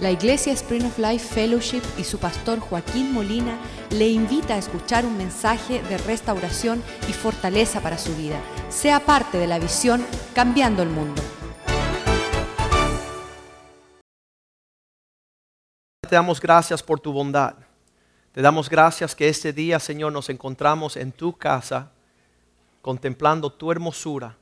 La Iglesia Spring of Life Fellowship y su pastor Joaquín Molina le invita a escuchar un mensaje de restauración y fortaleza para su vida. Sea parte de la visión Cambiando el Mundo. Te damos gracias por tu bondad. Te damos gracias que este día, Señor, nos encontramos en tu casa, contemplando tu hermosura,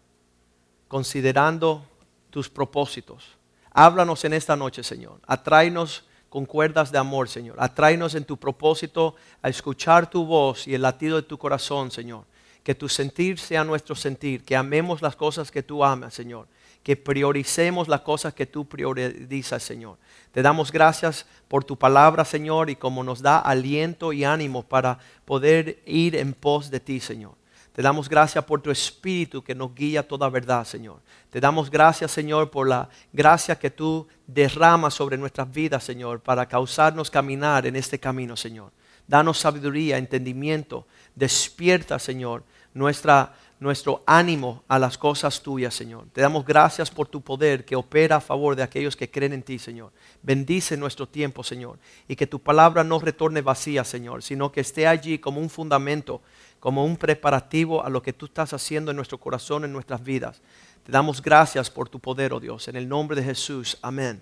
considerando tus propósitos. Háblanos en esta noche, Señor. Atráenos con cuerdas de amor, Señor. Atráenos en tu propósito a escuchar tu voz y el latido de tu corazón, Señor. Que tu sentir sea nuestro sentir, que amemos las cosas que tú amas, Señor. Que prioricemos las cosas que tú priorizas, Señor. Te damos gracias por tu palabra, Señor, y como nos da aliento y ánimo para poder ir en pos de ti, Señor. Te damos gracias por tu Espíritu que nos guía toda verdad, Señor. Te damos gracias, Señor, por la gracia que tú derramas sobre nuestras vidas, Señor, para causarnos caminar en este camino, Señor. Danos sabiduría, entendimiento. Despierta, Señor, nuestra, nuestro ánimo a las cosas tuyas, Señor. Te damos gracias por tu poder que opera a favor de aquellos que creen en ti, Señor. Bendice nuestro tiempo, Señor. Y que tu palabra no retorne vacía, Señor, sino que esté allí como un fundamento como un preparativo a lo que tú estás haciendo en nuestro corazón, en nuestras vidas. Te damos gracias por tu poder, oh Dios, en el nombre de Jesús. Amén.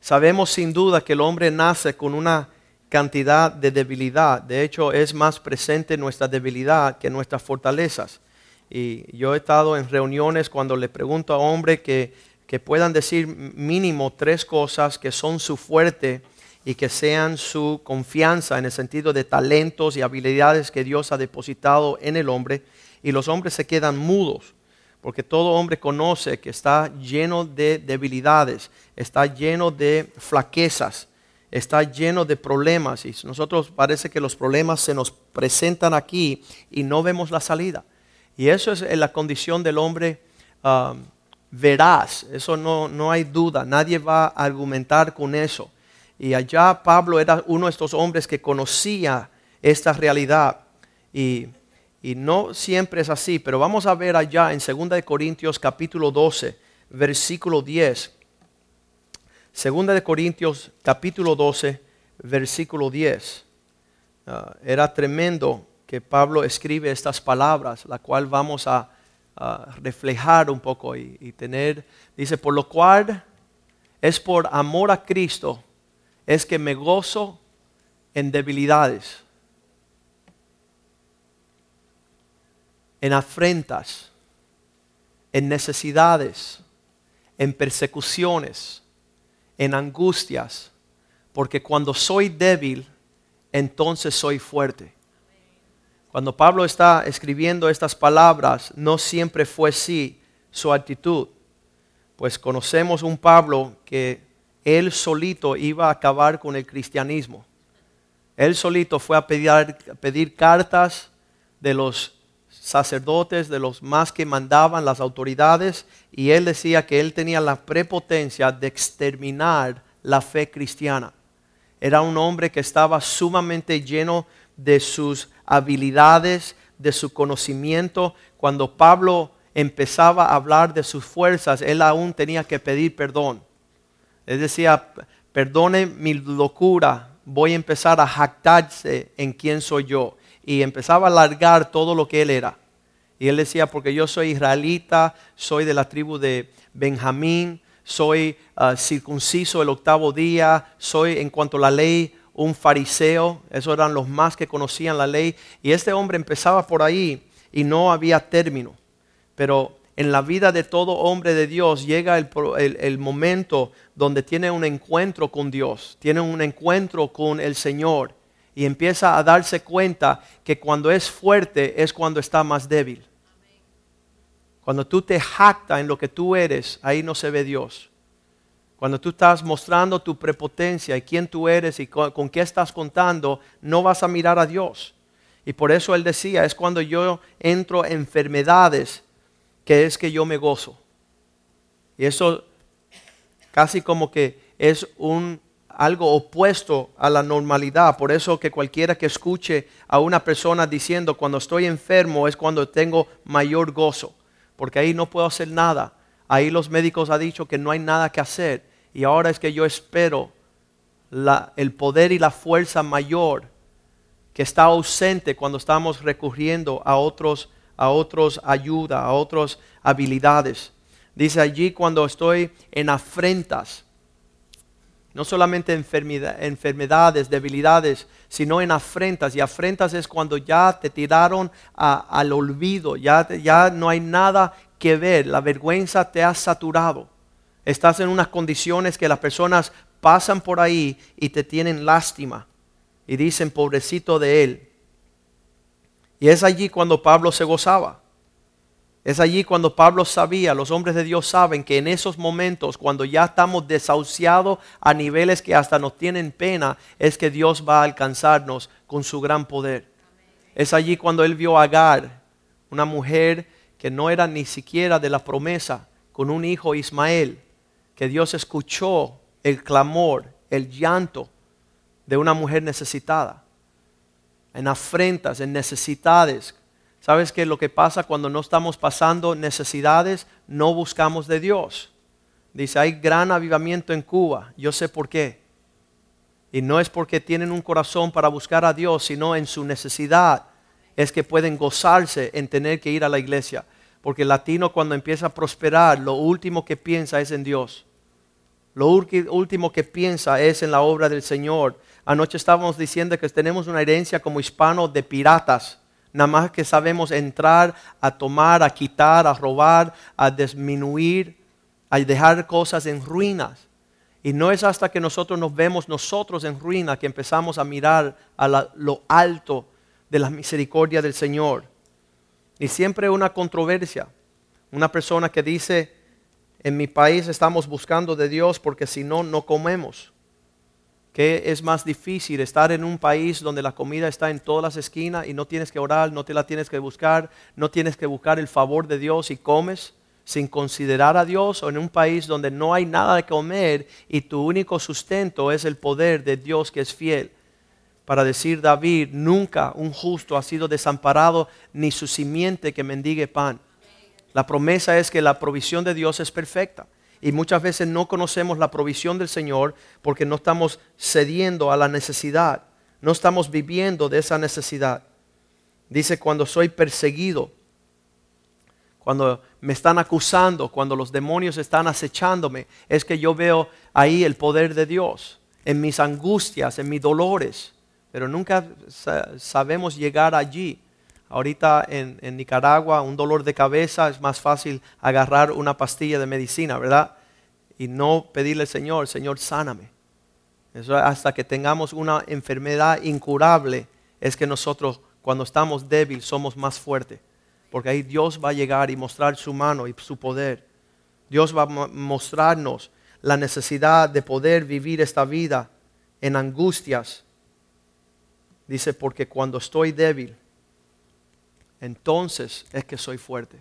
Sabemos sin duda que el hombre nace con una cantidad de debilidad. De hecho, es más presente nuestra debilidad que nuestras fortalezas. Y yo he estado en reuniones cuando le pregunto a hombres que, que puedan decir mínimo tres cosas que son su fuerte y que sean su confianza en el sentido de talentos y habilidades que Dios ha depositado en el hombre y los hombres se quedan mudos porque todo hombre conoce que está lleno de debilidades, está lleno de flaquezas, está lleno de problemas y nosotros parece que los problemas se nos presentan aquí y no vemos la salida. Y eso es la condición del hombre um, veraz, eso no, no hay duda, nadie va a argumentar con eso. Y allá Pablo era uno de estos hombres que conocía esta realidad. Y, no siempre es así, pero vamos a ver allá en 2 Corintios capítulo 12, versículo 10. 2 Corintios capítulo 12, versículo 10. Ah, era tremendo que Pablo escribe estas palabras, la cual vamos a, reflejar un poco y, y tener. Dice, por lo cual es por amor a Cristo es que me gozo en debilidades, en afrentas, en necesidades, en persecuciones, en angustias, porque cuando soy débil, entonces soy fuerte. Cuando Pablo está escribiendo estas palabras, no siempre fue así su actitud, pues conocemos un Pablo que él solito iba a acabar con el cristianismo. Él solito fue a pedir, cartas de los sacerdotes, de los más que mandaban las autoridades, y él decía que él tenía la prepotencia de exterminar la fe cristiana. Era un hombre que estaba sumamente lleno de sus habilidades, de su conocimiento. Cuando Pablo empezaba a hablar de sus fuerzas, él aún tenía que pedir perdón. Él decía, perdone mi locura, voy a empezar a jactarse en quién soy yo. Y empezaba a alargar todo lo que él era. Y él decía, porque yo soy israelita, soy de la tribu de Benjamín, soy ah, circunciso el octavo día, soy en cuanto a la ley un fariseo, esos eran los más que conocían la ley. Y este hombre empezaba por ahí y no había término. Pero en la vida de todo hombre de Dios llega el, momento donde tiene un encuentro con Dios, tiene un encuentro con el Señor y empieza a darse cuenta que cuando es fuerte es cuando está más débil. Cuando tú te jactas en lo que tú eres, ahí no se ve Dios. Cuando tú estás mostrando tu prepotencia y quién tú eres y con, con, qué estás contando, no vas a mirar a Dios. Y por eso él decía, es cuando yo entro en enfermedades que es que yo me gozo. Y eso casi como que es un algo opuesto a la normalidad. Por eso que cualquiera que escuche a una persona diciendo cuando estoy enfermo es cuando tengo mayor gozo, porque ahí no puedo hacer nada. Ahí los médicos han dicho que no hay nada que hacer. y ahora es que yo espero la- el poder y la fuerza mayor que está ausente cuando estamos recurriendo a otros, a otros ayuda, a otras habilidades. Dice allí cuando estoy en afrentas, no solamente enfermedad- enfermedades, debilidades, sino en afrentas. Y afrentas es cuando ya te tiraron al olvido, ya, ya no hay nada que ver, la vergüenza te ha saturado. Estás en unas condiciones que las personas pasan por ahí y te tienen lástima y dicen, pobrecito de él. Y es allí cuando Pablo se gozaba. Es allí cuando Pablo sabía, los hombres de Dios saben que en esos momentos, cuando ya estamos desahuciados a niveles que hasta nos tienen pena, es que Dios va a alcanzarnos con su gran poder. Es allí cuando él vio a Agar, una mujer que no era ni siquiera de la promesa, con un hijo Ismael, que Dios escuchó el clamor, el llanto de una mujer necesitada, en afrentas, en necesidades. ¿Sabes que lo que pasa cuando no estamos pasando necesidades? No buscamos de Dios. Dice, hay gran avivamiento en Cuba. Yo sé por qué. Y no es porque tienen un corazón para buscar a Dios, sino en su necesidad es que pueden gozarse en tener que ir a la iglesia. Porque el latino cuando empieza a prosperar, lo último que piensa es en Dios. Lo último que piensa es en la obra del Señor. Anoche estábamos diciendo que tenemos una herencia como hispanos de piratas. Nada más que sabemos entrar a tomar, a quitar, a robar, a disminuir, a dejar cosas en ruinas. Y no es hasta que nosotros nos vemos nosotros en ruina que empezamos a mirar a lo alto de la misericordia del Señor. Y siempre una controversia. Una persona que dice, en mi país estamos buscando de Dios porque si no, no comemos. ¿Qué es más difícil? Estar en un país donde la comida está en todas las esquinas y no tienes que orar, no te la tienes que buscar, no tienes que buscar el favor de Dios y comes sin considerar a Dios o en un país donde no hay nada de comer y tu único sustento es el poder de Dios que es fiel. Para decir David, nunca un justo ha sido desamparado ni su simiente que mendigue pan. La promesa es que la provisión de Dios es perfecta. Y muchas veces no conocemos la provisión del Señor porque no estamos cediendo a la necesidad. No estamos viviendo de esa necesidad. Dice, cuando soy perseguido, cuando me están acusando, cuando los demonios están acechándome, es que yo veo ahí el poder de Dios en mis angustias, en mis dolores. Pero nunca sa- sabemos llegar allí. Ahorita en, Nicaragua un dolor de cabeza es más fácil agarrar una pastilla de medicina, ¿verdad? Y no pedirle al Señor, Señor, sáname. Hasta que tengamos una enfermedad incurable es que nosotros cuando estamos débiles somos más fuertes. Porque ahí Dios va a llegar y mostrar su mano y su poder. Dios va a mo- mostrarnos la necesidad de poder vivir esta vida en angustias. Dice, porque cuando estoy débil, entonces es que soy fuerte.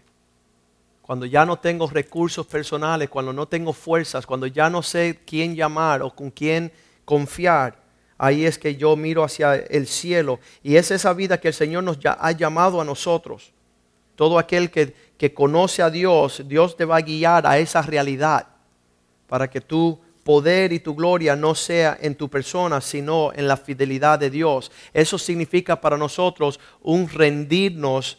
Cuando ya no tengo recursos personales, cuando no tengo fuerzas, cuando ya no sé quién llamar o con quién confiar, ahí es que yo miro hacia el cielo. Y es esa vida que el Señor nos ha llamado a nosotros. Todo aquel que, que conoce a Dios, Dios te va a guiar a esa realidad para que tu poder y tu gloria no sea en tu persona, sino en la fidelidad de Dios. Eso significa para nosotros un rendirnos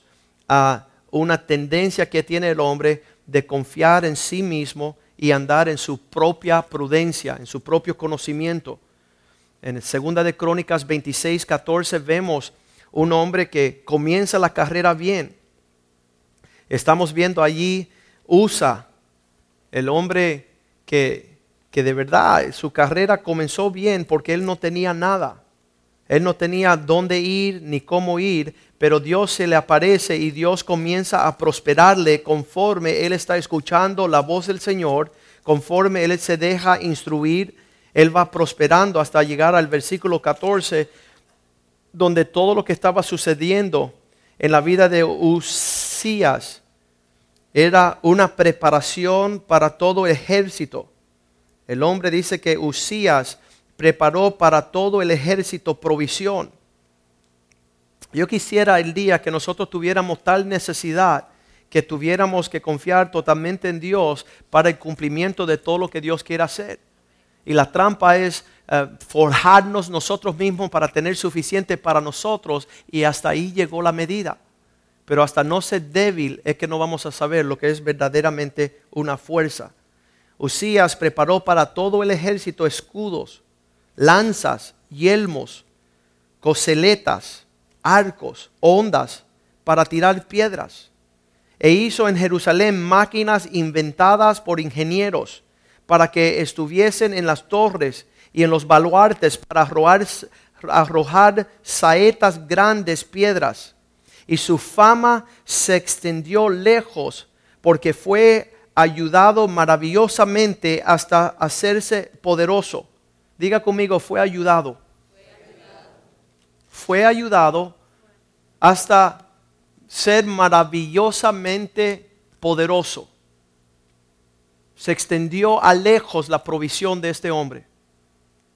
a una tendencia que tiene el hombre de confiar en sí mismo y andar en su propia prudencia, en su propio conocimiento. En segunda de Crónicas 26, 14 vemos un hombre que comienza la carrera bien. Estamos viendo allí Usa, el hombre que, que de verdad su carrera comenzó bien porque él no tenía nada. Él no tenía dónde ir ni cómo ir, pero Dios se le aparece y Dios comienza a prosperarle conforme él está escuchando la voz del Señor, conforme él se deja instruir, él va prosperando hasta llegar al versículo 14, donde todo lo que estaba sucediendo en la vida de Usías era una preparación para todo el ejército. El hombre dice que Usías preparó para todo el ejército provisión. Yo quisiera el día que nosotros tuviéramos tal necesidad que tuviéramos que confiar totalmente en Dios para el cumplimiento de todo lo que Dios quiere hacer. y la trampa es eh, forjarnos nosotros mismos para tener suficiente para nosotros y hasta ahí llegó la medida. Pero hasta no ser débil es que no vamos a saber lo que es verdaderamente una fuerza. Usías preparó para todo el ejército escudos, lanzas, yelmos, coseletas, arcos, ondas para tirar piedras. E hizo en Jerusalén máquinas inventadas por ingenieros para que estuviesen en las torres y en los baluartes para arrojar, arrojar saetas grandes piedras. Y su fama se extendió lejos porque fue ayudado maravillosamente hasta hacerse poderoso. Diga conmigo, fue ayudado. Fue ayudado, hasta ser maravillosamente poderoso. Se extendió a lejos la provisión de este hombre.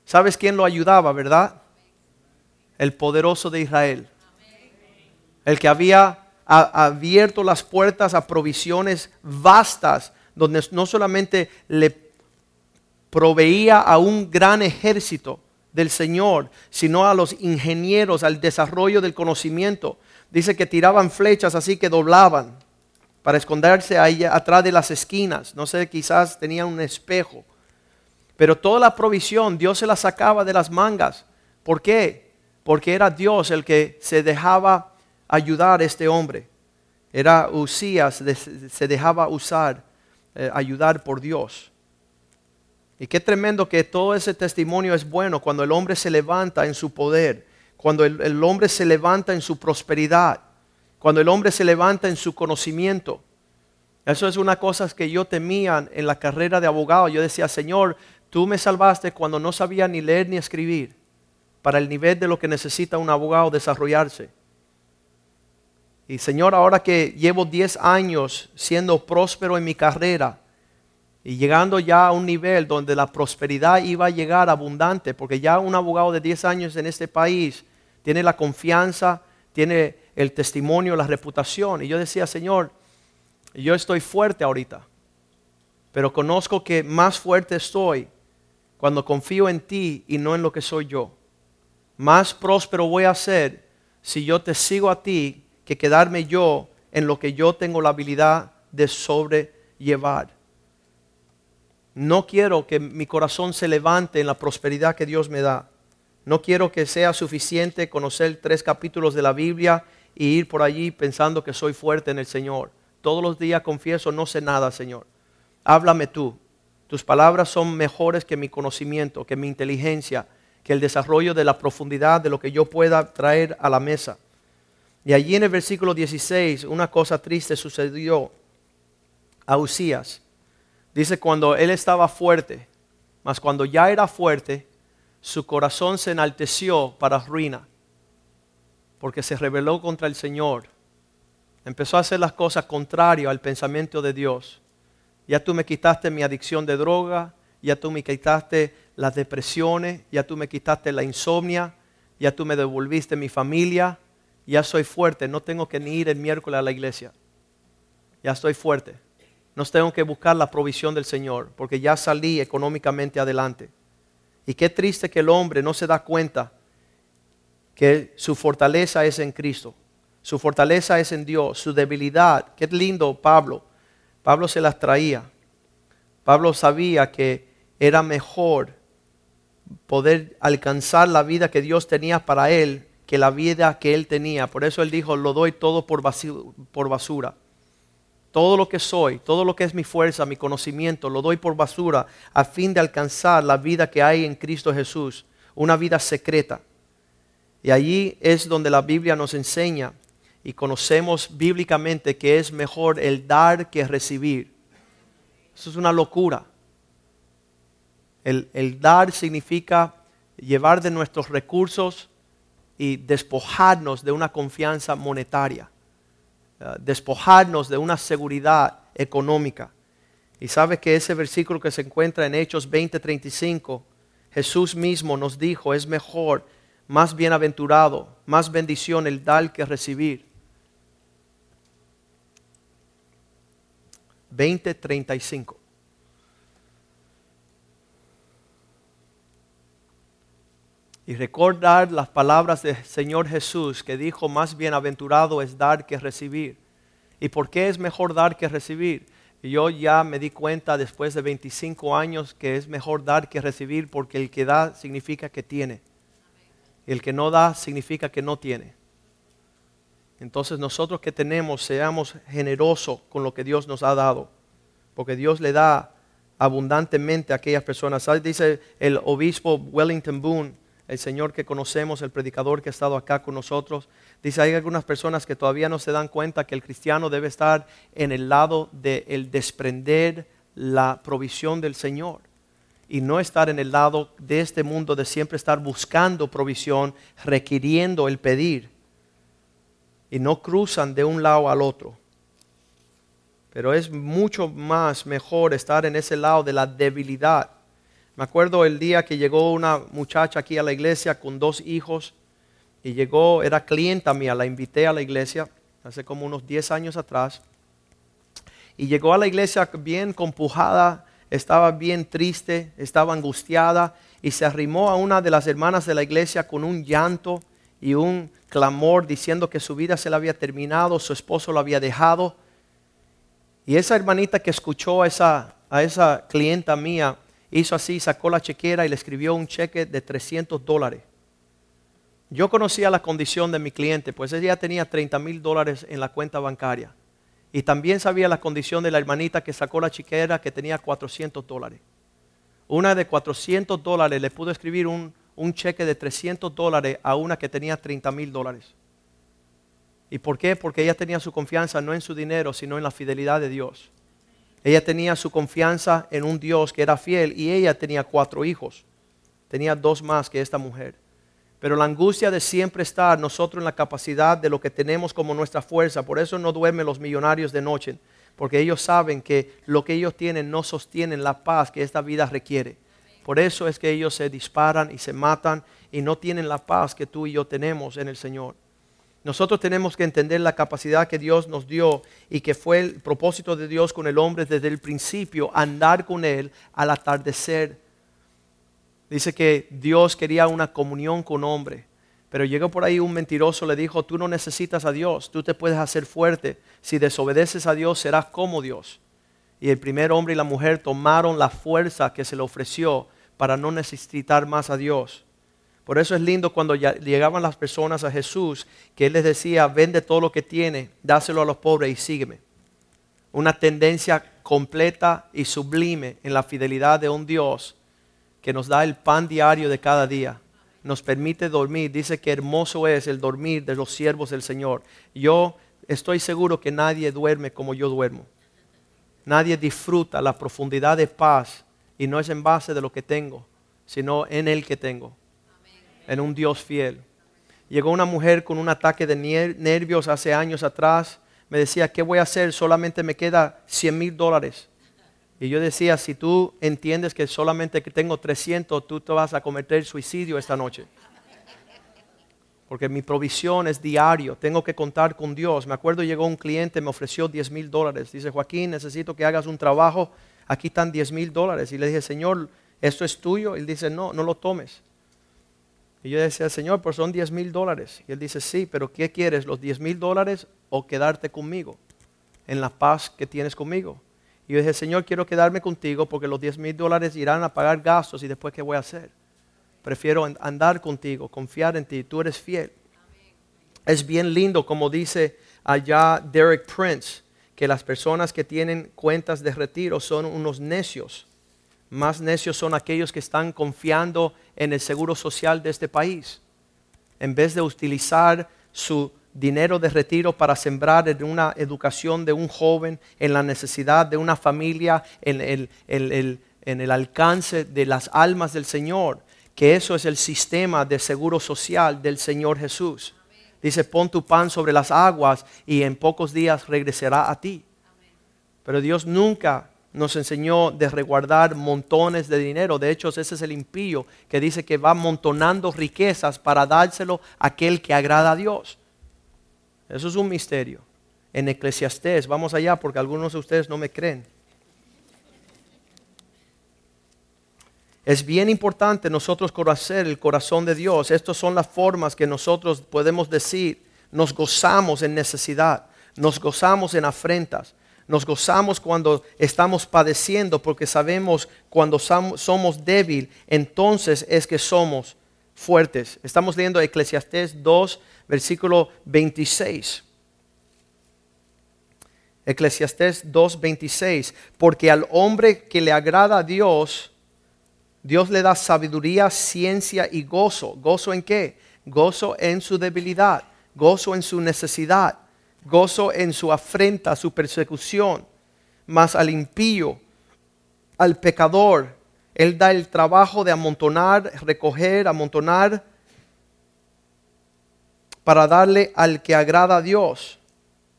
¿Sabes quién lo ayudaba, verdad? El poderoso de Israel. El que había abierto las puertas a provisiones vastas, donde no solamente le proveía a un gran ejército del Señor, sino a los ingenieros, al desarrollo del conocimiento. Dice que tiraban flechas así que doblaban para esconderse ahí atrás de las esquinas. No sé, quizás tenían un espejo. Pero toda la provisión Dios se la sacaba de las mangas. ¿Por qué? Porque era Dios el que se dejaba ayudar a este hombre. Era Usías, se dejaba usar, eh, ayudar por Dios. Y qué tremendo que todo ese testimonio es bueno cuando el hombre se levanta en su poder, cuando el, el hombre se levanta en su prosperidad, cuando el hombre se levanta en su conocimiento. Eso es una cosa que yo temía en la carrera de abogado. Yo decía, Señor, tú me salvaste cuando no sabía ni leer ni escribir para el nivel de lo que necesita un abogado desarrollarse. Y Señor, ahora que llevo 10 años siendo próspero en mi carrera y llegando ya a un nivel donde la prosperidad iba a llegar abundante, porque ya un abogado de 10 años en este país tiene la confianza, tiene el testimonio, la reputación. Y yo decía, Señor, yo estoy fuerte ahorita, pero conozco que más fuerte estoy cuando confío en ti y no en lo que soy yo. Más próspero voy a ser si yo te sigo a ti que quedarme yo en lo que yo tengo la habilidad de sobrellevar. No quiero que mi corazón se levante en la prosperidad que Dios me da. No quiero que sea suficiente conocer tres capítulos de la Biblia y ir por allí pensando que soy fuerte en el Señor. Todos los días confieso, no sé nada, Señor. Háblame tú. Tus palabras son mejores que mi conocimiento, que mi inteligencia, que el desarrollo de la profundidad de lo que yo pueda traer a la mesa. Y allí en el versículo 16 una cosa triste sucedió a Usías. Dice cuando él estaba fuerte, mas cuando ya era fuerte, su corazón se enalteció para ruina, porque se rebeló contra el Señor. Empezó a hacer las cosas contrarias al pensamiento de Dios. Ya tú me quitaste mi adicción de droga, ya tú me quitaste las depresiones, ya tú me quitaste la insomnia, ya tú me devolviste mi familia, ya soy fuerte, no tengo que ni ir el miércoles a la iglesia. Ya estoy fuerte. No tengo que buscar la provisión del Señor, porque ya salí económicamente adelante. Y qué triste que el hombre no se da cuenta que su fortaleza es en Cristo. Su fortaleza es en Dios, su debilidad. Qué lindo Pablo. Pablo se las traía. Pablo sabía que era mejor poder alcanzar la vida que Dios tenía para él que la vida que él tenía. Por eso él dijo, lo doy todo por basura. Todo lo que soy, todo lo que es mi fuerza, mi conocimiento, lo doy por basura a fin de alcanzar la vida que hay en Cristo Jesús, una vida secreta. Y allí es donde la Biblia nos enseña y conocemos bíblicamente que es mejor el dar que recibir. Eso es una locura. El, el dar significa llevar de nuestros recursos y despojarnos de una confianza monetaria, eh, despojarnos de una seguridad económica. Y sabe que ese versículo que se encuentra en Hechos 20:35, Jesús mismo nos dijo, es mejor, más bienaventurado, más bendición el dar que recibir. 20:35. Y recordar las palabras del Señor Jesús que dijo, más bienaventurado es dar que recibir. ¿Y por qué es mejor dar que recibir? yo ya me di cuenta después de 25 años que es mejor dar que recibir porque el que da significa que tiene. El que no da significa que no tiene. Entonces nosotros que tenemos, seamos generosos con lo que Dios nos ha dado. Porque Dios le da abundantemente a aquellas personas. Dice el obispo Wellington Boone, el Señor que conocemos, el predicador que ha estado acá con nosotros. Dice, hay algunas personas que todavía no se dan cuenta que el cristiano debe estar en el lado del desprender la provisión del Señor y no estar en el lado de este mundo de siempre estar buscando provisión, requiriendo el pedir. Y no cruzan de un lado al otro. Pero es mucho más mejor estar en ese lado de la debilidad me acuerdo el día que llegó una muchacha aquí a la iglesia con dos hijos y llegó, era clienta mía, la invité a la iglesia hace como unos 10 años atrás. Y llegó a la iglesia bien compujada, estaba bien triste, estaba angustiada y se arrimó a una de las hermanas de la iglesia con un llanto y un clamor diciendo que su vida se la había terminado, su esposo lo había dejado. Y esa hermanita que escuchó a esa, a esa clienta mía, hizo así, sacó la chequera y le escribió un cheque de 300 dólares. Yo conocía la condición de mi cliente, pues ella tenía 30 mil dólares en la cuenta bancaria. Y también sabía la condición de la hermanita que sacó la chequera que tenía 400 dólares. Una de 400 dólares le pudo escribir un, un cheque de 300 dólares a una que tenía 30 mil dólares. ¿Y por qué? Porque ella tenía su confianza no en su dinero, sino en la fidelidad de Dios. Ella tenía su confianza en un Dios que era fiel y ella tenía cuatro hijos. Tenía dos más que esta mujer. Pero la angustia de siempre estar nosotros en la capacidad de lo que tenemos como nuestra fuerza, por eso no duermen los millonarios de noche, porque ellos saben que lo que ellos tienen no sostienen la paz que esta vida requiere. Por eso es que ellos se disparan y se matan y no tienen la paz que tú y yo tenemos en el Señor. Nosotros tenemos que entender la capacidad que Dios nos dio y que fue el propósito de Dios con el hombre desde el principio, andar con él al atardecer. Dice que Dios quería una comunión con hombre, pero llegó por ahí un mentiroso, le dijo, tú no necesitas a Dios, tú te puedes hacer fuerte, si desobedeces a Dios serás como Dios. Y el primer hombre y la mujer tomaron la fuerza que se le ofreció para no necesitar más a Dios. Por eso es lindo cuando llegaban las personas a Jesús, que Él les decía, vende todo lo que tiene, dáselo a los pobres y sígueme. Una tendencia completa y sublime en la fidelidad de un Dios que nos da el pan diario de cada día. Nos permite dormir. Dice que hermoso es el dormir de los siervos del Señor. Yo estoy seguro que nadie duerme como yo duermo. Nadie disfruta la profundidad de paz y no es en base de lo que tengo, sino en el que tengo en un Dios fiel. Llegó una mujer con un ataque de nervios hace años atrás. Me decía, ¿qué voy a hacer? Solamente me queda 100 mil dólares. Y yo decía, si tú entiendes que solamente que tengo 300, tú te vas a cometer suicidio esta noche. Porque mi provisión es diario, tengo que contar con Dios. Me acuerdo llegó un cliente, me ofreció 10 mil dólares. Dice, Joaquín, necesito que hagas un trabajo. Aquí están 10 mil dólares. Y le dije, Señor, ¿esto es tuyo? Y él dice, no, no lo tomes. Y yo decía, Señor, pues son 10 mil dólares. Y él dice, sí, pero ¿qué quieres? ¿Los 10 mil dólares o quedarte conmigo? En la paz que tienes conmigo. Y yo dije, Señor, quiero quedarme contigo porque los 10 mil dólares irán a pagar gastos y después ¿qué voy a hacer? Prefiero andar contigo, confiar en ti, tú eres fiel. Es bien lindo como dice allá Derek Prince, que las personas que tienen cuentas de retiro son unos necios más necios son aquellos que están confiando en el seguro social de este país. En vez de utilizar su dinero de retiro para sembrar en una educación de un joven, en la necesidad de una familia, en el, en el alcance de las almas del Señor, que eso es el sistema de seguro social del Señor Jesús. Dice, pon tu pan sobre las aguas y en pocos días regresará a ti. Pero Dios nunca nos enseñó de resguardar montones de dinero. De hecho, ese es el impío que dice que va amontonando riquezas para dárselo a aquel que agrada a Dios. Eso es un misterio. En Eclesiastés, vamos allá porque algunos de ustedes no me creen. Es bien importante nosotros conocer el corazón de Dios. Estas son las formas que nosotros podemos decir, nos gozamos en necesidad, nos gozamos en afrentas, nos gozamos cuando estamos padeciendo porque sabemos cuando somos débiles, entonces es que somos fuertes. Estamos leyendo Eclesiastés 2, versículo 26. Eclesiastés 2:26, porque al hombre que le agrada a Dios, Dios le da sabiduría, ciencia y gozo. ¿Gozo en qué? Gozo en su debilidad, gozo en su necesidad, gozo en su afrenta, su persecución. Mas al impío, al pecador, Él da el trabajo de amontonar, recoger, amontonar, para darle al que agrada a Dios.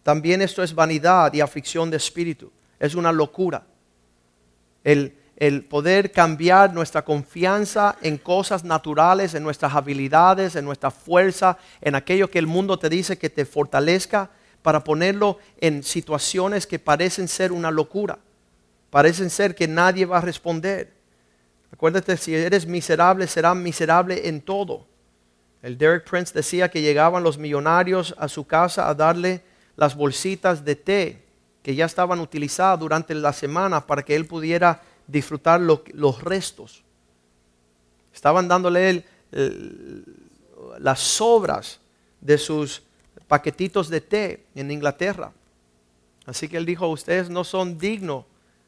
También esto es vanidad y aflicción de espíritu. Es una locura. El, el poder cambiar nuestra confianza en cosas naturales, en nuestras habilidades, en nuestra fuerza, en aquello que el mundo te dice que te fortalezca, para ponerlo en situaciones que parecen ser una locura, parecen ser que nadie va a responder. Acuérdate, si eres miserable, serás miserable en todo. El Derek Prince decía que llegaban los millonarios a su casa a darle las bolsitas de té que ya estaban utilizadas durante la semana para que él pudiera disfrutar los restos. Estaban dándole las sobras de sus paquetitos de té en Inglaterra. Así que él dijo, ustedes no son dignos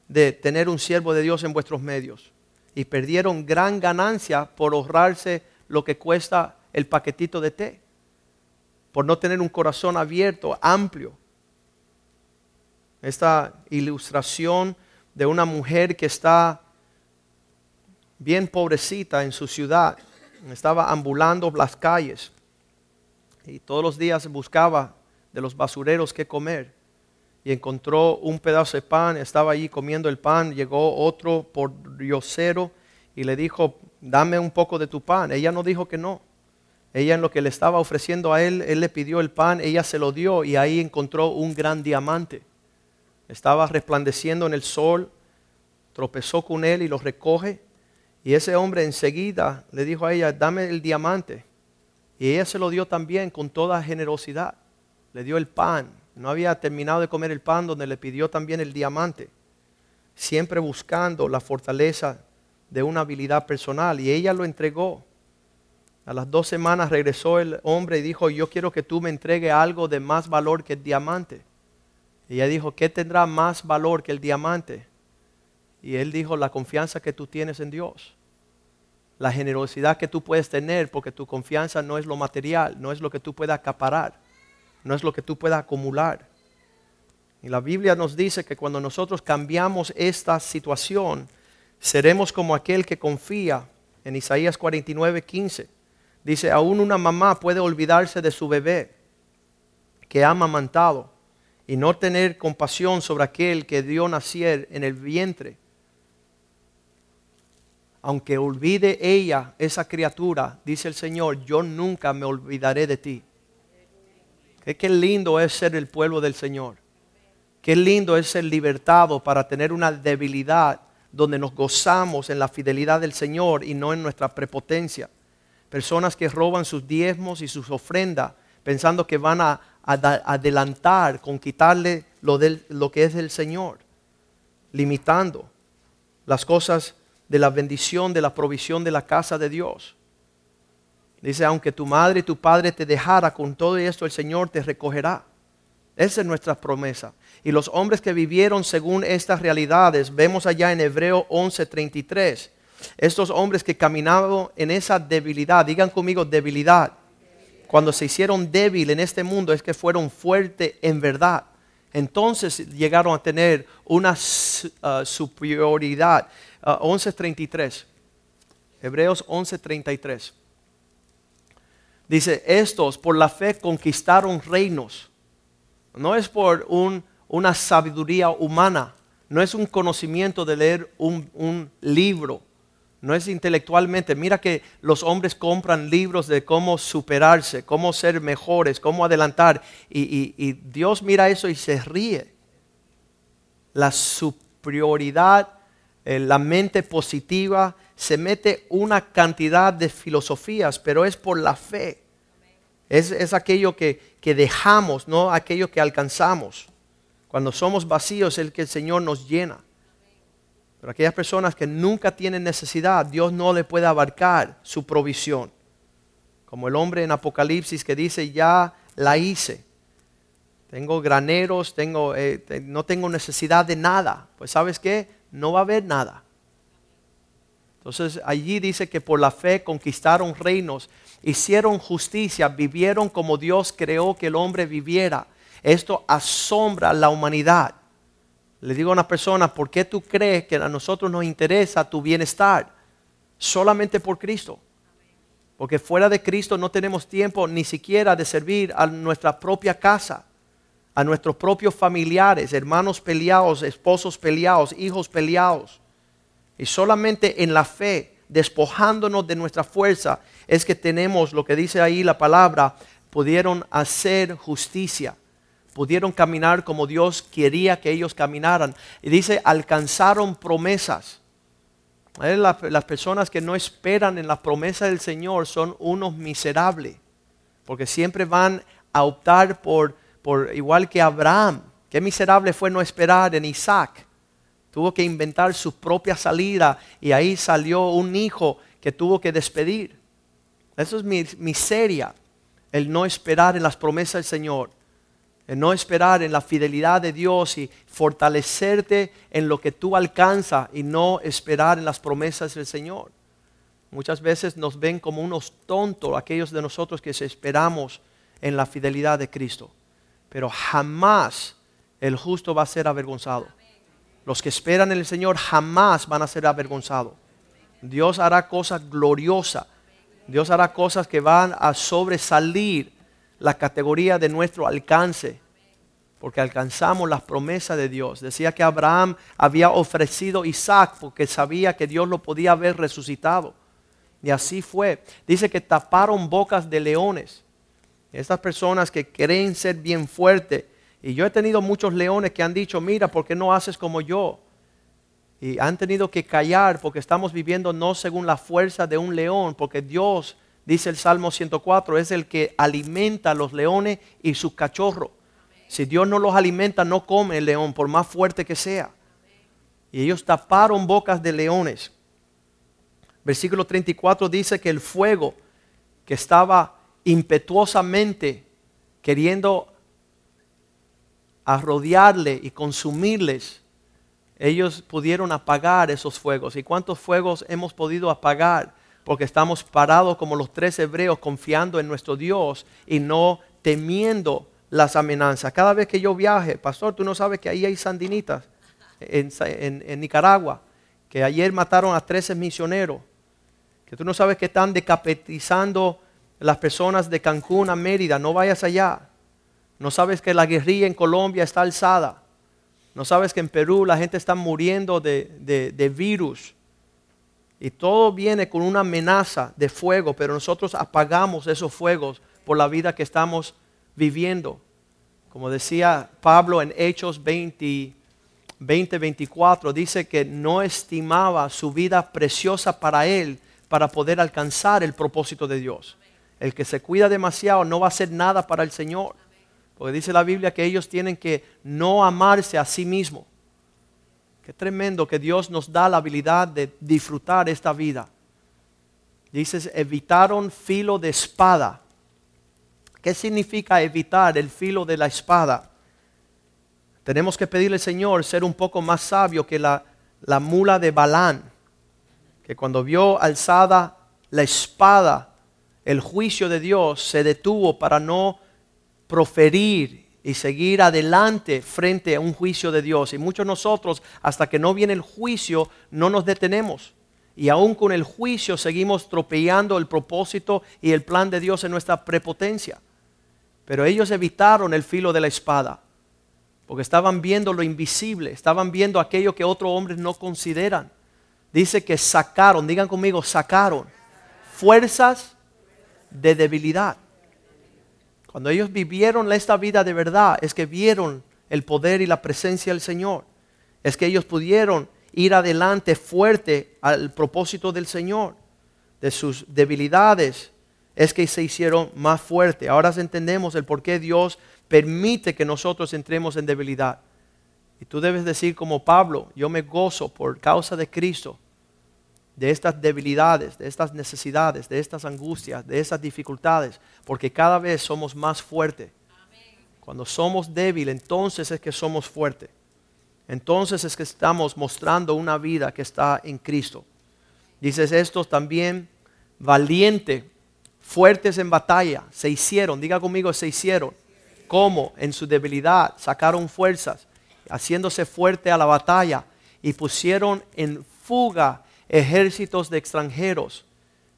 de tener un siervo de Dios en vuestros medios. Y perdieron gran ganancia por ahorrarse lo que cuesta el paquetito de té. Por no tener un corazón abierto, amplio. Esta ilustración de una mujer que está bien pobrecita en su ciudad. Estaba ambulando las calles y todos los días buscaba de los basureros qué comer. Y encontró un pedazo de pan, estaba allí comiendo el pan, llegó otro por diosero y le dijo, dame un poco de tu pan. Ella no dijo que no. Ella en lo que le estaba ofreciendo a él, él le pidió el pan, ella se lo dio y ahí encontró un gran diamante estaba resplandeciendo en el sol, tropezó con él y lo recoge. Y ese hombre enseguida le dijo a ella, dame el diamante. Y ella se lo dio también con toda generosidad. Le dio el pan. No había terminado de comer el pan donde le pidió también el diamante. Siempre buscando la fortaleza de una habilidad personal. Y ella lo entregó. A las dos semanas regresó el hombre y dijo, yo quiero que tú me entregues algo de más valor que el diamante. Y ella dijo, ¿qué tendrá más valor que el diamante? Y él dijo, la confianza que tú tienes en Dios. La generosidad que tú puedes tener, porque tu confianza no es lo material, no es lo que tú puedas acaparar, no es lo que tú puedas acumular. Y la Biblia nos dice que cuando nosotros cambiamos esta situación, seremos como aquel que confía en Isaías 49, 15. Dice, aún una mamá puede olvidarse de su bebé que ha amamantado y no tener compasión sobre aquel que dio nacer en el vientre. Aunque olvide ella, esa criatura, dice el Señor, yo nunca me olvidaré de ti. Qué, lindo es ser el pueblo del Señor. Qué lindo es ser libertado para tener una debilidad donde nos gozamos en la fidelidad del Señor y no en nuestra prepotencia. Personas que roban sus diezmos y sus ofrendas pensando que van a adelantar con quitarle lo, lo que es del Señor, limitando las cosas de la bendición, de la provisión de la casa de Dios. Dice, aunque tu madre y tu padre te dejara, con todo esto el Señor te recogerá. Esa es nuestra promesa. Y los hombres que vivieron según estas realidades, vemos allá en Hebreo 11:33, estos hombres que caminaban en esa debilidad, digan conmigo debilidad, cuando se hicieron débil en este mundo es que fueron fuertes en verdad. Entonces llegaron a tener una uh, superioridad. 11.33. Uh, Hebreos 11.33. Dice, estos por la fe conquistaron reinos. No es por una sabiduría humana, no es un conocimiento de leer un libro no es intelectualmente. Mira que los hombres compran libros de cómo superarse, cómo ser mejores, cómo adelantar. Y, Dios mira eso y se ríe. La superioridad, la mente positiva se mete una cantidad de filosofías, pero es por la fe. Es, es aquello que, que dejamos, no aquello que alcanzamos. Cuando somos vacíos es el que el Señor nos llena. Pero aquellas personas que nunca tienen necesidad, Dios no le puede abarcar su provisión. Como el hombre en Apocalipsis que dice, ya la hice. Tengo graneros, tengo, eh, no tengo necesidad de nada. Pues sabes qué, no va a haber nada. Entonces allí dice que por la fe conquistaron reinos, hicieron justicia, vivieron como Dios creó que el hombre viviera. Esto asombra a la humanidad. Le digo a una persona, ¿por qué tú crees que a nosotros nos interesa tu bienestar? Solamente por Cristo. Porque fuera de Cristo no tenemos tiempo ni siquiera de servir a nuestra propia casa, a nuestros propios familiares, hermanos peleados, esposos peleados, hijos peleados. Y solamente en la fe, despojándonos de nuestra fuerza, es que tenemos lo que dice ahí la palabra, pudieron hacer justicia pudieron caminar como Dios quería que ellos caminaran. Y dice, alcanzaron promesas. Las, personas que no esperan en la promesa del Señor son unos miserables, porque siempre van a optar por, por igual que Abraham. Qué miserable fue no esperar en Isaac. Tuvo que inventar su propia salida y ahí salió un hijo que tuvo que despedir. Eso es miseria, el no esperar en las promesas del Señor en no esperar en la fidelidad de Dios y fortalecerte en lo que tú alcanzas y no esperar en las promesas del Señor. Muchas veces nos ven como unos tontos aquellos de nosotros que esperamos en la fidelidad de Cristo. Pero jamás el justo va a ser avergonzado. Los que esperan en el Señor jamás van a ser avergonzados. Dios hará cosas gloriosas. Dios hará cosas que van a sobresalir la categoría de nuestro alcance, porque alcanzamos las promesas de Dios. Decía que Abraham había ofrecido Isaac porque sabía que Dios lo podía haber resucitado. Y así fue. Dice que taparon bocas de leones. Estas personas que creen ser bien fuertes. Y yo he tenido muchos leones que han dicho, mira, ¿por qué no haces como yo? Y han tenido que callar porque estamos viviendo no según la fuerza de un león, porque Dios dice el Salmo 104, es el que alimenta a los leones y sus cachorros. Si Dios no los alimenta, no come el león, por más fuerte que sea. Y ellos taparon bocas de leones. Versículo 34 dice que el fuego que estaba impetuosamente queriendo arrodearle y consumirles, ellos pudieron apagar esos fuegos. ¿Y cuántos fuegos hemos podido apagar? porque estamos parados como los tres hebreos confiando en nuestro Dios y no temiendo las amenazas. Cada vez que yo viaje, pastor, tú no sabes que ahí hay sandinitas en, Nicaragua, que ayer mataron a 13 misioneros, que tú no sabes que están decapitizando las personas de Cancún a Mérida, no vayas allá. No sabes que la guerrilla en Colombia está alzada. No sabes que en Perú la gente está muriendo de, de virus. Y todo viene con una amenaza de fuego, pero nosotros apagamos esos fuegos por la vida que estamos viviendo. Como decía Pablo en Hechos 20, 20, 24, dice que no estimaba su vida preciosa para él para poder alcanzar el propósito de Dios. El que se cuida demasiado no va a hacer nada para el Señor. Porque dice la Biblia que ellos tienen que no amarse a sí mismos Qué tremendo que Dios nos da la habilidad de disfrutar esta vida. Dices, evitaron filo de espada. ¿Qué significa evitar el filo de la espada? Tenemos que pedirle al Señor ser un poco más sabio que la, la mula de Balán, que cuando vio alzada la espada, el juicio de Dios se detuvo para no proferir y seguir adelante frente a un juicio de Dios. Y muchos de nosotros, hasta que no viene el juicio, no nos detenemos. Y aún con el juicio seguimos tropeando el propósito y el plan de Dios en nuestra prepotencia. Pero ellos evitaron el filo de la espada, porque estaban viendo lo invisible, estaban viendo aquello que otros hombres no consideran. Dice que sacaron, digan conmigo, sacaron fuerzas de debilidad. Cuando ellos vivieron esta vida de verdad, es que vieron el poder y la presencia del Señor. Es que ellos pudieron ir adelante fuerte al propósito del Señor. De sus debilidades es que se hicieron más fuertes. Ahora entendemos el por qué Dios permite que nosotros entremos en debilidad. Y tú debes decir como Pablo, yo me gozo por causa de Cristo, de estas debilidades, de estas necesidades, de estas angustias, de estas dificultades, porque cada vez somos más fuertes. Cuando somos débiles, entonces es que somos fuertes. Entonces es que estamos mostrando una vida que está en Cristo. Dices estos también valientes, fuertes en batalla, se hicieron, diga conmigo, se hicieron. ¿Cómo? En su debilidad sacaron fuerzas, haciéndose fuerte a la batalla y pusieron en fuga ejércitos de extranjeros.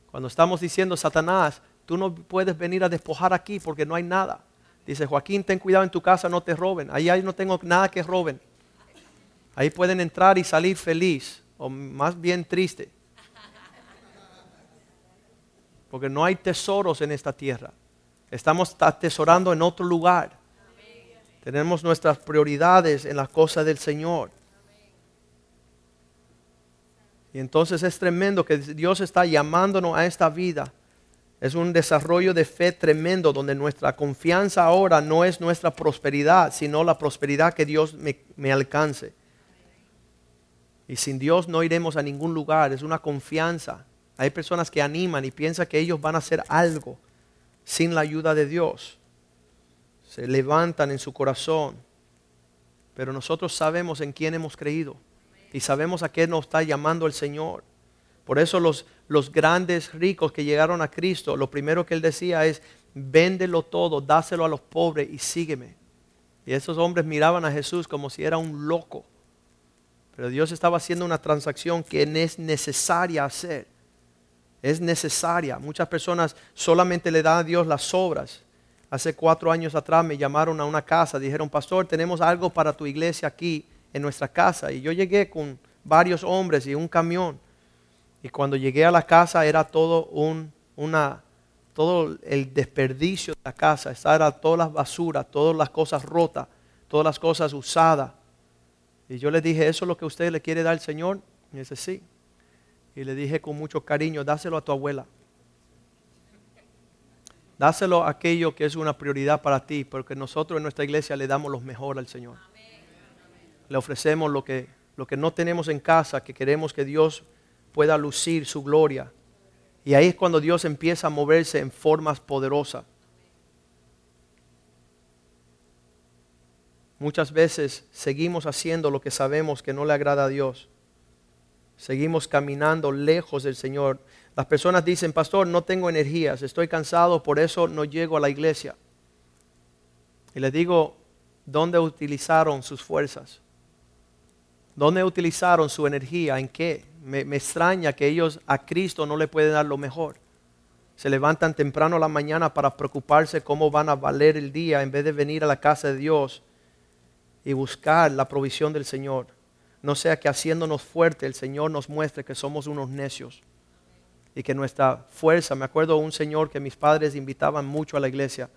Cuando estamos diciendo, Satanás, tú no puedes venir a despojar aquí porque no hay nada. Dice Joaquín, ten cuidado en tu casa, no te roben. Ahí, no tengo nada que roben. Ahí pueden entrar y salir feliz, o más bien triste. Porque no hay tesoros en esta tierra. Estamos atesorando en otro lugar. Tenemos nuestras prioridades en las cosas del Señor. Y entonces es tremendo que Dios está llamándonos a esta vida. Es un desarrollo de fe tremendo donde nuestra confianza ahora no es nuestra prosperidad, sino la prosperidad que Dios me, me alcance. Y sin Dios no iremos a ningún lugar, es una confianza. Hay personas que animan y piensan que ellos van a hacer algo sin la ayuda de Dios. Se levantan en su corazón. Pero nosotros sabemos en quién hemos creído y sabemos a qué nos está llamando el Señor. Por eso los, los grandes ricos que llegaron a Cristo, lo primero que él decía es, véndelo todo, dáselo a los pobres y sígueme. Y esos hombres miraban a Jesús como si era un loco. Pero Dios estaba haciendo una transacción que es necesaria hacer. Es necesaria. Muchas personas solamente le dan a Dios las obras. Hace cuatro años atrás me llamaron a una casa, dijeron, pastor, tenemos algo para tu iglesia aquí en nuestra casa. Y yo llegué con varios hombres y un camión. Y cuando llegué a la casa era todo un, una, todo el desperdicio de la casa. Era todas las basuras, todas las cosas rotas, todas las cosas usadas. Y yo le dije, ¿eso es lo que usted le quiere dar al Señor? Y dice, sí. Y le dije con mucho cariño, dáselo a tu abuela. Dáselo a aquello que es una prioridad para ti, porque nosotros en nuestra iglesia le damos lo mejor al Señor. Le ofrecemos lo que, lo que no tenemos en casa, que queremos que Dios pueda lucir su gloria. Y ahí es cuando Dios empieza a moverse en formas poderosas. Muchas veces seguimos haciendo lo que sabemos que no le agrada a Dios. Seguimos caminando lejos del Señor. Las personas dicen, pastor, no tengo energías, estoy cansado, por eso no llego a la iglesia. Y les digo, ¿dónde utilizaron sus fuerzas? ¿Dónde utilizaron su energía? ¿En qué? Me, extraña que ellos a Cristo no le pueden dar lo mejor. Se levantan temprano a la mañana para preocuparse cómo van a valer el día en vez de venir a la casa de Dios y buscar la provisión del Señor. No sea que haciéndonos fuerte el Señor nos muestre que somos unos necios y que nuestra fuerza, me acuerdo un señor que mis padres invitaban mucho a la iglesia,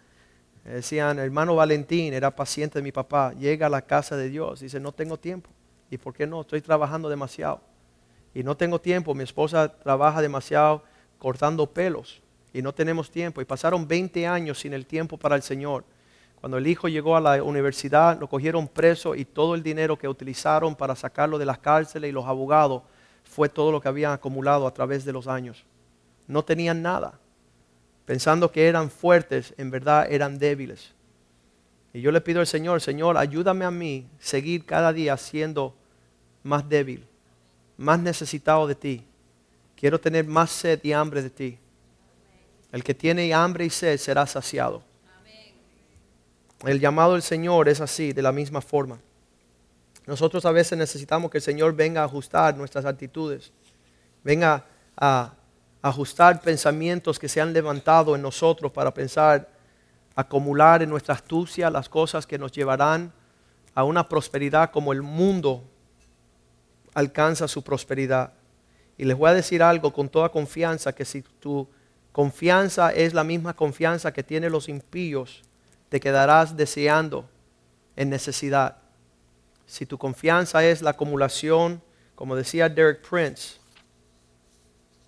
decían, hermano Valentín, era paciente de mi papá, llega a la casa de Dios, dice, no tengo tiempo. ¿Y por qué no? Estoy trabajando demasiado. Y no tengo tiempo, mi esposa trabaja demasiado cortando pelos y no tenemos tiempo. Y pasaron 20 años sin el tiempo para el Señor. Cuando el hijo llegó a la universidad, lo cogieron preso y todo el dinero que utilizaron para sacarlo de las cárceles y los abogados fue todo lo que habían acumulado a través de los años. No tenían nada. Pensando que eran fuertes, en verdad eran débiles. Y yo le pido al Señor, Señor, ayúdame a mí seguir cada día siendo más débil, más necesitado de ti. Quiero tener más sed y hambre de ti. El que tiene hambre y sed será saciado. El llamado del Señor es así, de la misma forma. Nosotros a veces necesitamos que el Señor venga a ajustar nuestras actitudes, venga a ajustar pensamientos que se han levantado en nosotros para pensar, acumular en nuestra astucia las cosas que nos llevarán a una prosperidad como el mundo alcanza su prosperidad. Y les voy a decir algo con toda confianza, que si tu confianza es la misma confianza que tienen los impíos, te quedarás deseando en necesidad. Si tu confianza es la acumulación como decía Derek Prince,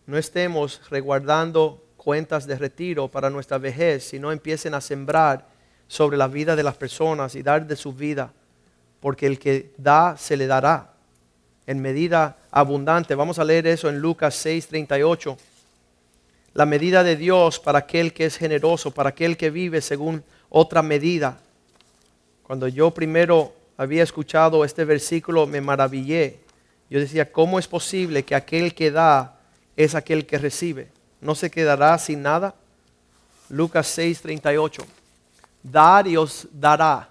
no estemos reguardando cuentas de retiro para nuestra vejez, sino empiecen a sembrar sobre la vida de las personas y dar de su vida, porque el que da se le dará en medida abundante. Vamos a leer eso en Lucas 6:38. La medida de Dios para aquel que es generoso, para aquel que vive según otra medida. Cuando yo primero había escuchado este versículo me maravillé. Yo decía, ¿cómo es posible que aquel que da es aquel que recibe? ¿No se quedará sin nada? Lucas 6:38. Dar y os dará,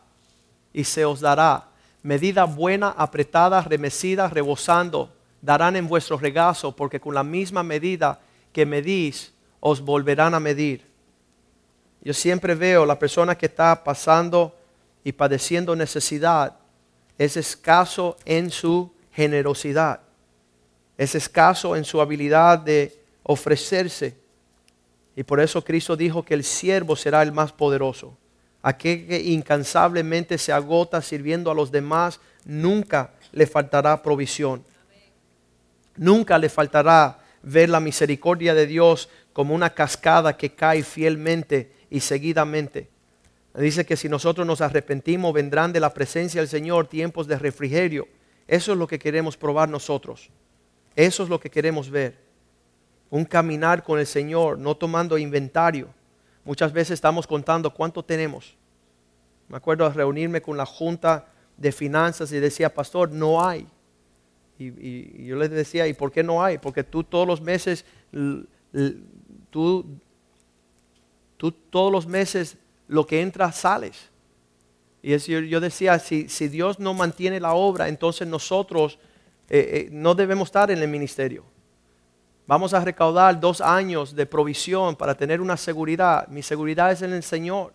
y se os dará. Medida buena, apretada, remecida, rebosando, darán en vuestro regazo, porque con la misma medida que medís, os volverán a medir. Yo siempre veo la persona que está pasando y padeciendo necesidad, es escaso en su generosidad, es escaso en su habilidad de ofrecerse. Y por eso Cristo dijo que el siervo será el más poderoso. Aquel que incansablemente se agota sirviendo a los demás, nunca le faltará provisión. Nunca le faltará ver la misericordia de Dios como una cascada que cae fielmente y seguidamente. Dice que si nosotros nos arrepentimos, vendrán de la presencia del Señor tiempos de refrigerio. Eso es lo que queremos probar nosotros. Eso es lo que queremos ver. Un caminar con el Señor, no tomando inventario. Muchas veces estamos contando cuánto tenemos. Me acuerdo de reunirme con la junta de finanzas y decía, pastor, no hay. Y, yo les decía, ¿y por qué no hay? Porque tú todos los meses, tú, tú todos los meses lo que entra sales. Y yo decía, si, si, Dios no mantiene la obra, entonces nosotros eh, eh, no debemos estar en el ministerio. Vamos a recaudar dos años de provisión para tener una seguridad. Mi seguridad es en el Señor.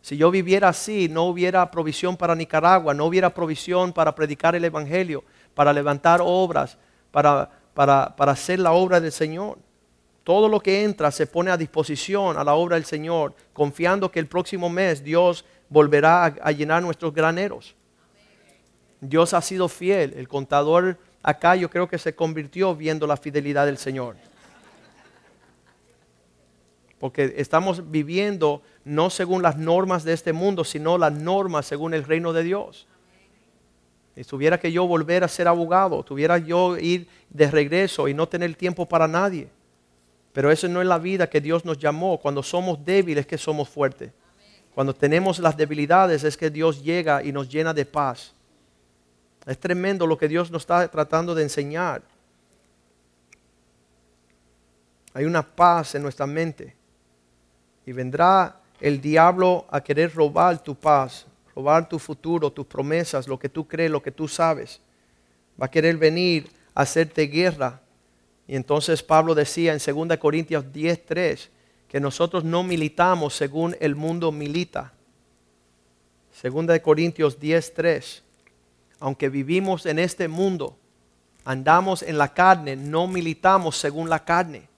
Si yo viviera así, no hubiera provisión para Nicaragua, no hubiera provisión para predicar el Evangelio, para levantar obras, para, para, para hacer la obra del Señor. Todo lo que entra se pone a disposición a la obra del Señor, confiando que el próximo mes Dios volverá a, llenar nuestros graneros. Dios ha sido fiel. El contador acá yo creo que se convirtió viendo la fidelidad del Señor. Porque estamos viviendo no según las normas de este mundo, sino las normas según el reino de Dios. Si tuviera que yo volver a ser abogado, tuviera yo ir de regreso y no tener tiempo para nadie. Pero eso no es la vida que Dios nos llamó. Cuando somos débiles que somos fuertes. Cuando tenemos las debilidades es que Dios llega y nos llena de paz. Es tremendo lo que Dios nos está tratando de enseñar. Hay una paz en nuestra mente. Y vendrá el diablo a querer robar tu paz, robar tu futuro, tus promesas, lo que tú crees, lo que tú sabes. Va a querer venir a hacerte guerra y entonces Pablo decía en 2 Corintios 10:3 que nosotros no militamos según el mundo milita. 2 Corintios 10:3. Aunque vivimos en este mundo, andamos en la carne, no militamos según la carne.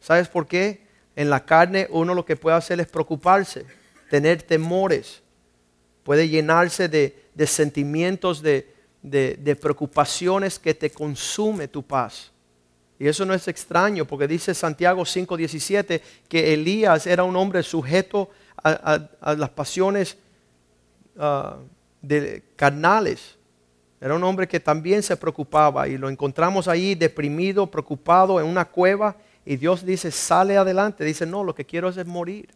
¿Sabes por qué? En la carne uno lo que puede hacer es preocuparse, tener temores, puede llenarse de, sentimientos de, de preocupaciones que te consume tu paz. Y eso no es extraño porque dice Santiago 5:17 que Elías era un hombre sujeto a, las pasiones ah, de, carnales. Era un hombre que también se preocupaba y lo encontramos ahí deprimido, preocupado en una cueva y Dios dice, sale adelante. Dice, no, lo que quiero es morir.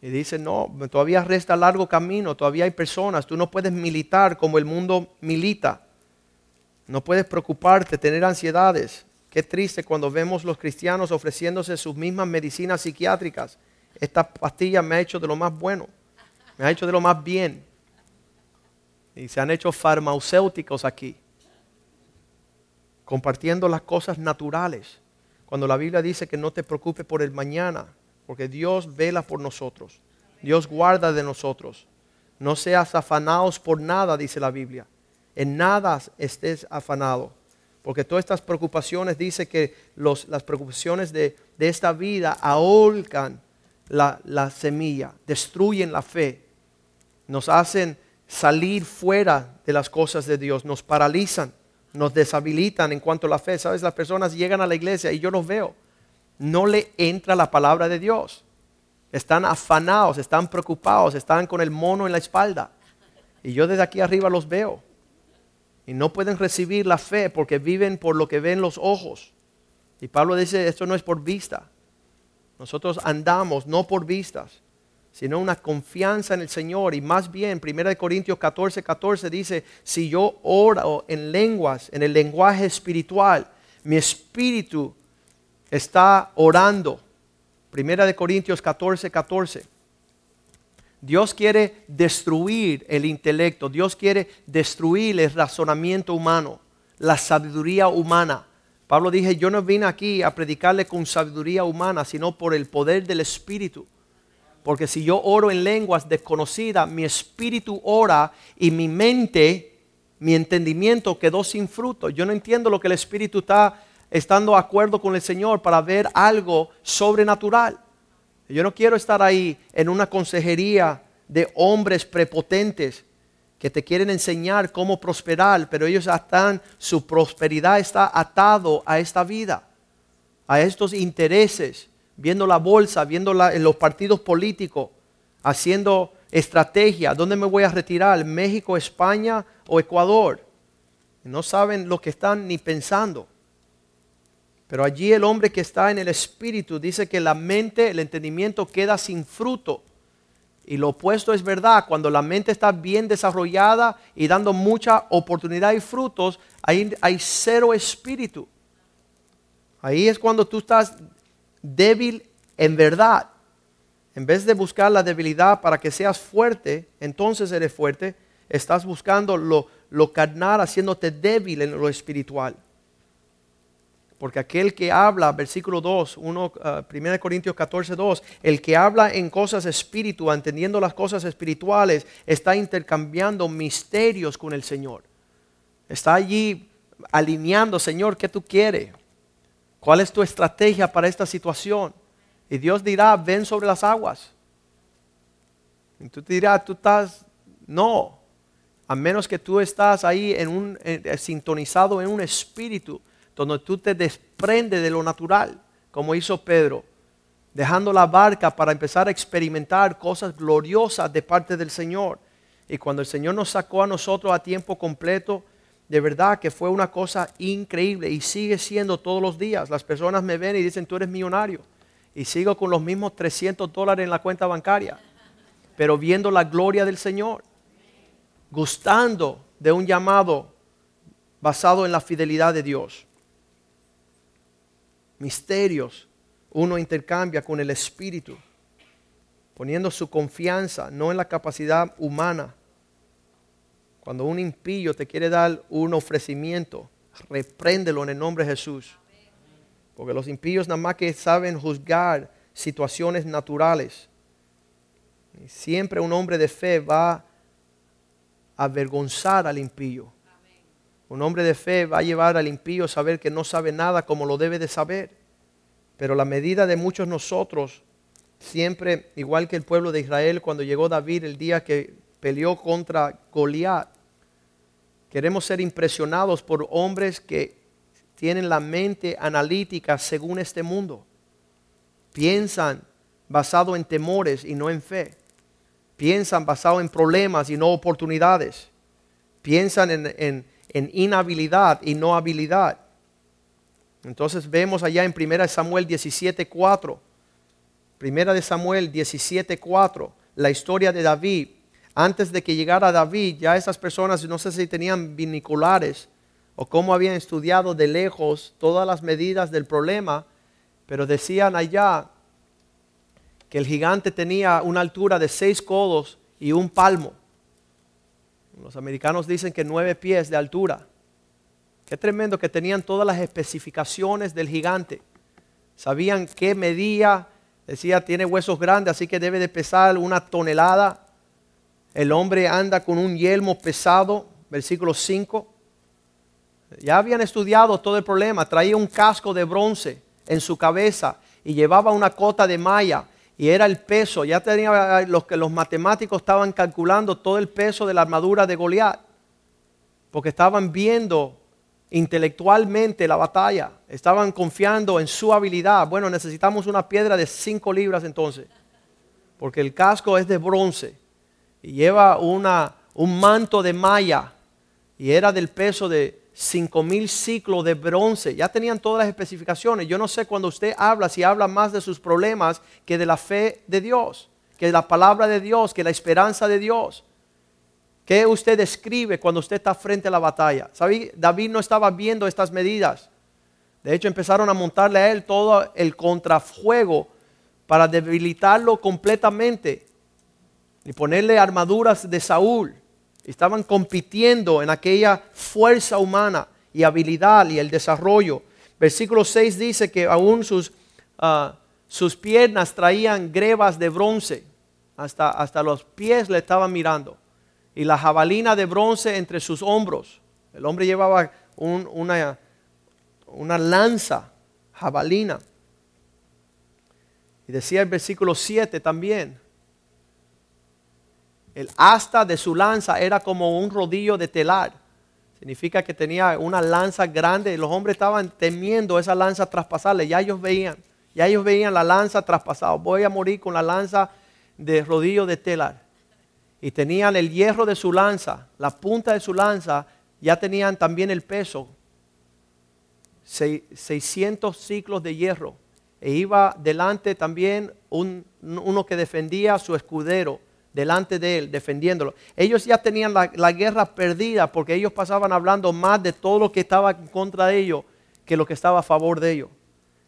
Y dice, no, todavía resta largo camino, todavía hay personas, tú no puedes militar como el mundo milita. No puedes preocuparte, tener ansiedades. Qué triste cuando vemos los cristianos ofreciéndose sus mismas medicinas psiquiátricas. Esta pastilla me ha hecho de lo más bueno, me ha hecho de lo más bien. Y se han hecho farmacéuticos aquí, compartiendo las cosas naturales. Cuando la Biblia dice que no te preocupes por el mañana, porque Dios vela por nosotros, Dios guarda de nosotros. No seas afanados por nada, dice la Biblia. En nada estés afanado porque todas estas preocupaciones dice que las preocupaciones de, esta vida ahorcan la, la semilla, destruyen la fe, nos hacen salir fuera de las cosas de Dios, nos paralizan, nos deshabilitan en cuanto a la fe. Sabes, las personas llegan a la iglesia y yo los veo. No le entra la palabra de Dios. Están afanados, están preocupados, están con el mono en la espalda. Y yo desde aquí arriba los veo. Y no pueden recibir la fe porque viven por lo que ven los ojos. Y Pablo dice, esto no es por vista. Nosotros andamos no por vistas, sino una confianza en el Señor. Y más bien, 1 Corintios 14, 14 dice, si yo oro en lenguas, en el lenguaje espiritual, mi espíritu está orando. 1 Corintios 14, 14. Dios quiere destruir el intelecto, Dios quiere destruir el razonamiento humano, la sabiduría humana. Pablo dije, yo no vine aquí a predicarle con sabiduría humana, sino por el poder del Espíritu. Porque si yo oro en lenguas desconocidas, mi espíritu ora y mi mente, mi entendimiento quedó sin fruto. Yo no entiendo lo que el Espíritu está estando de acuerdo con el Señor para ver algo sobrenatural. Yo no quiero estar ahí en una consejería de hombres prepotentes que te quieren enseñar cómo prosperar, pero ellos están, su prosperidad está atado a esta vida, a estos intereses, viendo la bolsa, viendo en los partidos políticos, haciendo estrategia, ¿dónde me voy a retirar? ¿México, España o Ecuador? No saben lo que están ni pensando. Pero allí el hombre que está en el espíritu dice que la mente, el entendimiento queda sin fruto. Y lo opuesto es verdad, cuando la mente está bien desarrollada y dando mucha oportunidad y frutos, ahí hay cero espíritu. Ahí es cuando tú estás débil en verdad. En vez de buscar la debilidad para que seas fuerte, entonces eres fuerte, estás buscando lo, carnal haciéndote débil en lo espiritual. Porque aquel que habla, versículo 2, 1, 1 Corintios 14, 2, el que habla en cosas espirituales, entendiendo las cosas espirituales, está intercambiando misterios con el Señor. Está allí alineando, Señor, ¿qué tú quieres? ¿Cuál es tu estrategia para esta situación? Y Dios dirá, ven sobre las aguas. Y tú te dirás, tú estás, no, a menos que tú estás ahí en un, sintonizado en un espíritu donde tú te desprendes de lo natural, como hizo Pedro, dejando la barca para empezar a experimentar cosas gloriosas de parte del Señor. Y cuando el Señor nos sacó a nosotros a tiempo completo, de verdad que fue una cosa increíble y sigue siendo todos los días. Las personas me ven y dicen, tú eres millonario. Y sigo con los mismos 300 dólares en la cuenta bancaria, pero viendo la gloria del Señor, gustando de un llamado basado en la fidelidad de Dios misterios, uno intercambia con el Espíritu, poniendo su confianza no en la capacidad humana. Cuando un impío te quiere dar un ofrecimiento, repréndelo en el nombre de Jesús. Porque los impíos nada más que saben juzgar situaciones naturales. siempre un hombre de fe va a avergonzar al impío. Un hombre de fe va a llevar al impío a saber que no sabe nada como lo debe de saber. Pero la medida de muchos nosotros, siempre, igual que el pueblo de Israel cuando llegó David el día que peleó contra Goliat, queremos ser impresionados por hombres que tienen la mente analítica según este mundo. Piensan basado en temores y no en fe. Piensan basado en problemas y no oportunidades. Piensan en, en en inhabilidad y no habilidad. Entonces vemos allá en 1 Samuel 17:4, 1 de Samuel 17:4, la historia de David. Antes de que llegara David, ya esas personas, no sé si tenían viniculares o cómo habían estudiado de lejos todas las medidas del problema, pero decían allá que el gigante tenía una altura de seis codos y un palmo. Los americanos dicen que nueve pies de altura. Qué tremendo que tenían todas las especificaciones del gigante. Sabían qué medía. Decía, tiene huesos grandes, así que debe de pesar una tonelada. El hombre anda con un yelmo pesado, versículo 5. Ya habían estudiado todo el problema. Traía un casco de bronce en su cabeza y llevaba una cota de malla y era el peso. Ya tenía los que los matemáticos estaban calculando todo el peso de la armadura de Goliat, porque estaban viendo intelectualmente la batalla, estaban confiando en su habilidad. Bueno, necesitamos una piedra de 5 libras entonces, porque el casco es de bronce lleva una, un manto de malla y era del peso de 5 mil ciclos de bronce. Ya tenían todas las especificaciones. Yo no sé cuando usted habla, si habla más de sus problemas que de la fe de Dios, que de la palabra de Dios, que la esperanza de Dios. ¿Qué usted describe cuando usted está frente a la batalla? ¿Sabe? David no estaba viendo estas medidas. De hecho, empezaron a montarle a él todo el contrafuego para debilitarlo completamente y ponerle armaduras de Saúl. Estaban compitiendo en aquella fuerza humana y habilidad y el desarrollo. Versículo 6 dice que aún sus, ah, sus piernas traían grebas de bronce. Hasta, hasta los pies le estaban mirando y la jabalina de bronce entre sus hombros. El hombre llevaba una, una lanza, jabalina. Y decía el versículo 7 también, el asta de su lanza era como un rodillo de telar. Significa que tenía una lanza grande. Los hombres estaban temiendo esa lanza traspasarle. Ya ellos veían, ya ellos veían la lanza traspasada. Voy a morir con la lanza de rodillo de telar y tenían el hierro de su lanza, la punta de su lanza, ya tenían también el peso, 600 ciclos de hierro. E iba delante también uno que defendía a su escudero, delante de él, defendiéndolo. Ellos ya tenían la, la, guerra perdida porque ellos pasaban hablando más de todo lo que estaba en contra de ellos que lo que estaba a favor de ellos.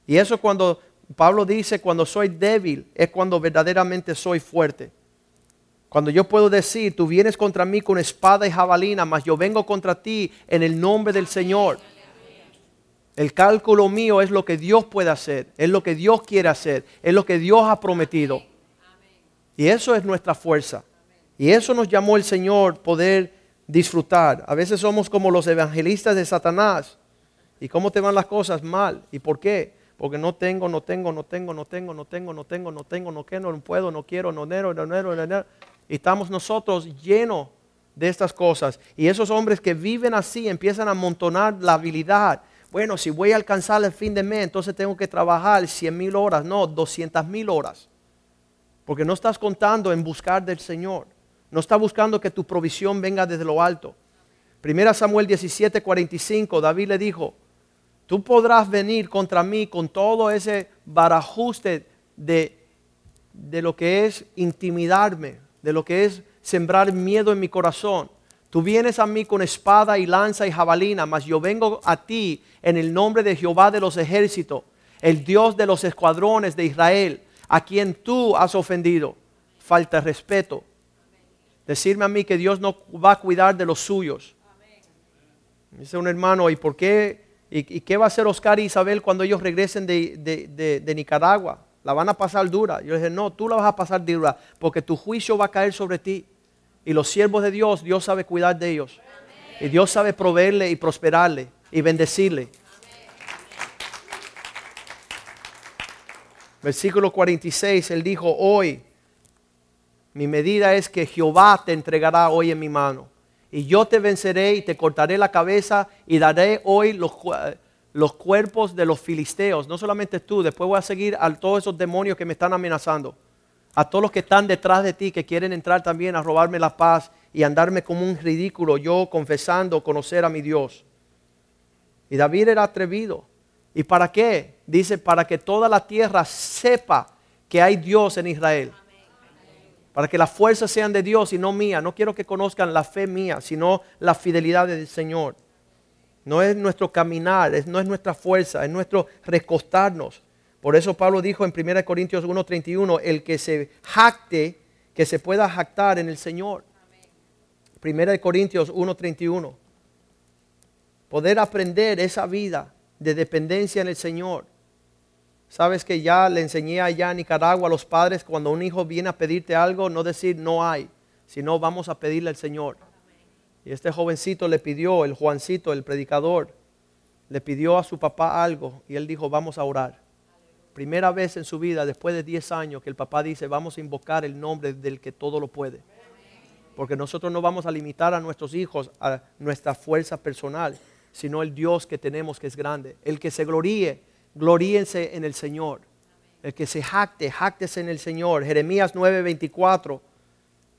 Y eso cuando Pablo dice, cuando soy débil, es cuando verdaderamente soy fuerte. Cuando yo puedo decir, tú vienes contra mí con espada y jabalina, mas yo vengo contra ti en el nombre del Señor. El cálculo mío es lo que Dios puede hacer, es lo que Dios quiere hacer, es lo que Dios ha prometido. Y eso es nuestra fuerza. Y eso nos llamó el Señor poder disfrutar. A veces somos como los evangelistas de Satanás. ¿Y cómo te van las cosas mal? ¿Y por qué? Porque no tengo, no tengo, no tengo, no tengo, no tengo, no tengo, no tengo, no quiero, no puedo, no quiero, no quiero, no quiero, no quiero estamos nosotros llenos de estas cosas. Y esos hombres que viven así empiezan a amontonar la habilidad. Bueno, si voy a alcanzar el fin de mes, entonces tengo que trabajar 100 mil horas, no, 200 mil horas. Porque no estás contando en buscar del Señor. No estás buscando que tu provisión venga desde lo alto. Primera Samuel 17, 45, David le dijo, tú podrás venir contra mí con todo ese barajuste de, de lo que es intimidarme, de lo que es sembrar miedo en mi corazón. Tú vienes a mí con espada y lanza y jabalina, mas yo vengo a ti en el nombre de Jehová de los ejércitos, el Dios de los escuadrones de Israel, a quien tú has ofendido. Falta de respeto. Decirme a mí que Dios no va a cuidar de los suyos. Dice un hermano, ¿y por qué? ¿Y, qué va a hacer Oscar y Isabel cuando ellos regresen de Nicaragua? la van a pasar dura. Yo le dije, no, tú la vas a pasar dura porque tu juicio va a caer sobre ti. Y los siervos de Dios, Dios sabe cuidar de ellos. Y Dios sabe proveerle y prosperarle y bendecirle. Versículo 46, él dijo, hoy mi medida es que Jehová te entregará hoy en mi mano. Y yo te venceré y te cortaré la cabeza y daré hoy los, los cuerpos de los filisteos, no solamente tú, después voy a seguir a todos esos demonios que me están amenazando, a todos los que están detrás de ti, que quieren entrar también a robarme la paz y andarme como un ridículo, yo confesando conocer a mi Dios. Y David era atrevido. ¿Y para qué? Dice, para que toda la tierra sepa que hay Dios en Israel. Para que las fuerzas sean de Dios y no mía. No quiero que conozcan la fe mía, sino la fidelidad del Señor. No es nuestro caminar, no es nuestra fuerza, es nuestro recostarnos. Por eso Pablo dijo en 1 Corintios 1:31, el que se jacte, que se pueda jactar en el Señor. 1 Corintios 1:31. Poder aprender esa vida de dependencia en el Señor. Sabes que ya le enseñé allá en Nicaragua a los padres cuando un hijo viene a pedirte algo, no decir no hay, sino vamos a pedirle al Señor. Y este jovencito le pidió, el Juancito, el predicador, le pidió a su papá algo y él dijo, vamos a orar. Primera vez en su vida, después de 10 años, que el papá dice, vamos a invocar el nombre del que todo lo puede. Porque nosotros no vamos a limitar a nuestros hijos a nuestra fuerza personal, sino el Dios que tenemos que es grande. El que se gloríe, gloríense en el Señor. El que se jacte, jactese en el Señor. Jeremías 9:24,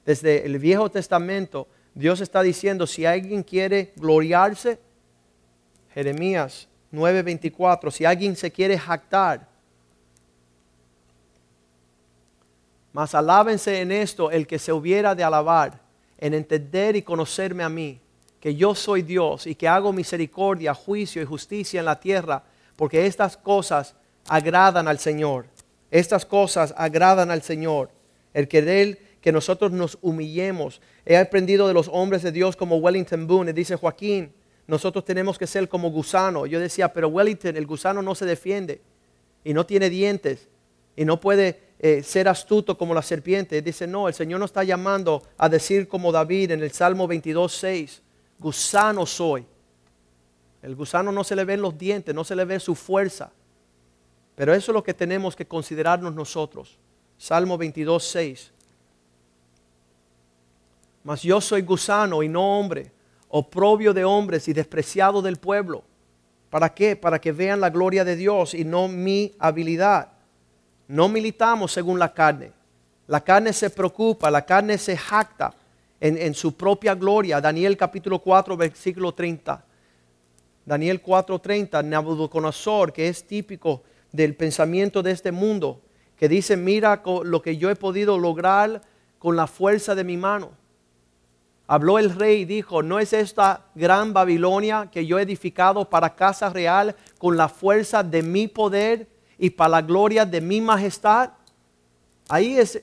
desde el Viejo Testamento, Dios está diciendo, si alguien quiere gloriarse, Jeremías 9:24, si alguien se quiere jactar, mas alábense en esto el que se hubiera de alabar, en entender y conocerme a mí, que yo soy Dios y que hago misericordia, juicio y justicia en la tierra, porque estas cosas agradan al Señor. Estas cosas agradan al Señor. El querer que nosotros nos humillemos. He aprendido de los hombres de Dios como Wellington Boone, dice Joaquín, nosotros tenemos que ser como gusano. Yo decía, pero Wellington, el gusano no se defiende y no tiene dientes y no puede eh, ser astuto como la serpiente. Dice, no, el Señor nos está llamando a decir como David en el Salmo 22, 6, gusano soy. El gusano no se le ven los dientes, no se le ve su fuerza. Pero eso es lo que tenemos que considerarnos nosotros. Salmo 22, 6. Mas yo soy gusano y no hombre oprobio de hombres y despreciado del pueblo. ¿Para qué? Para que vean la gloria de Dios y no mi habilidad. No militamos según la carne. La carne se preocupa, la carne se jacta en, su propia gloria. Daniel capítulo 4, versículo 30. Daniel 4:30, Nabucodonosor, que es típico del pensamiento de este mundo, que dice, mira lo que yo he podido lograr con la fuerza de mi mano. Habló el rey y dijo, ¿no es esta gran Babilonia que yo he edificado para casa real con la fuerza de mi poder y para la gloria de mi majestad? Ahí es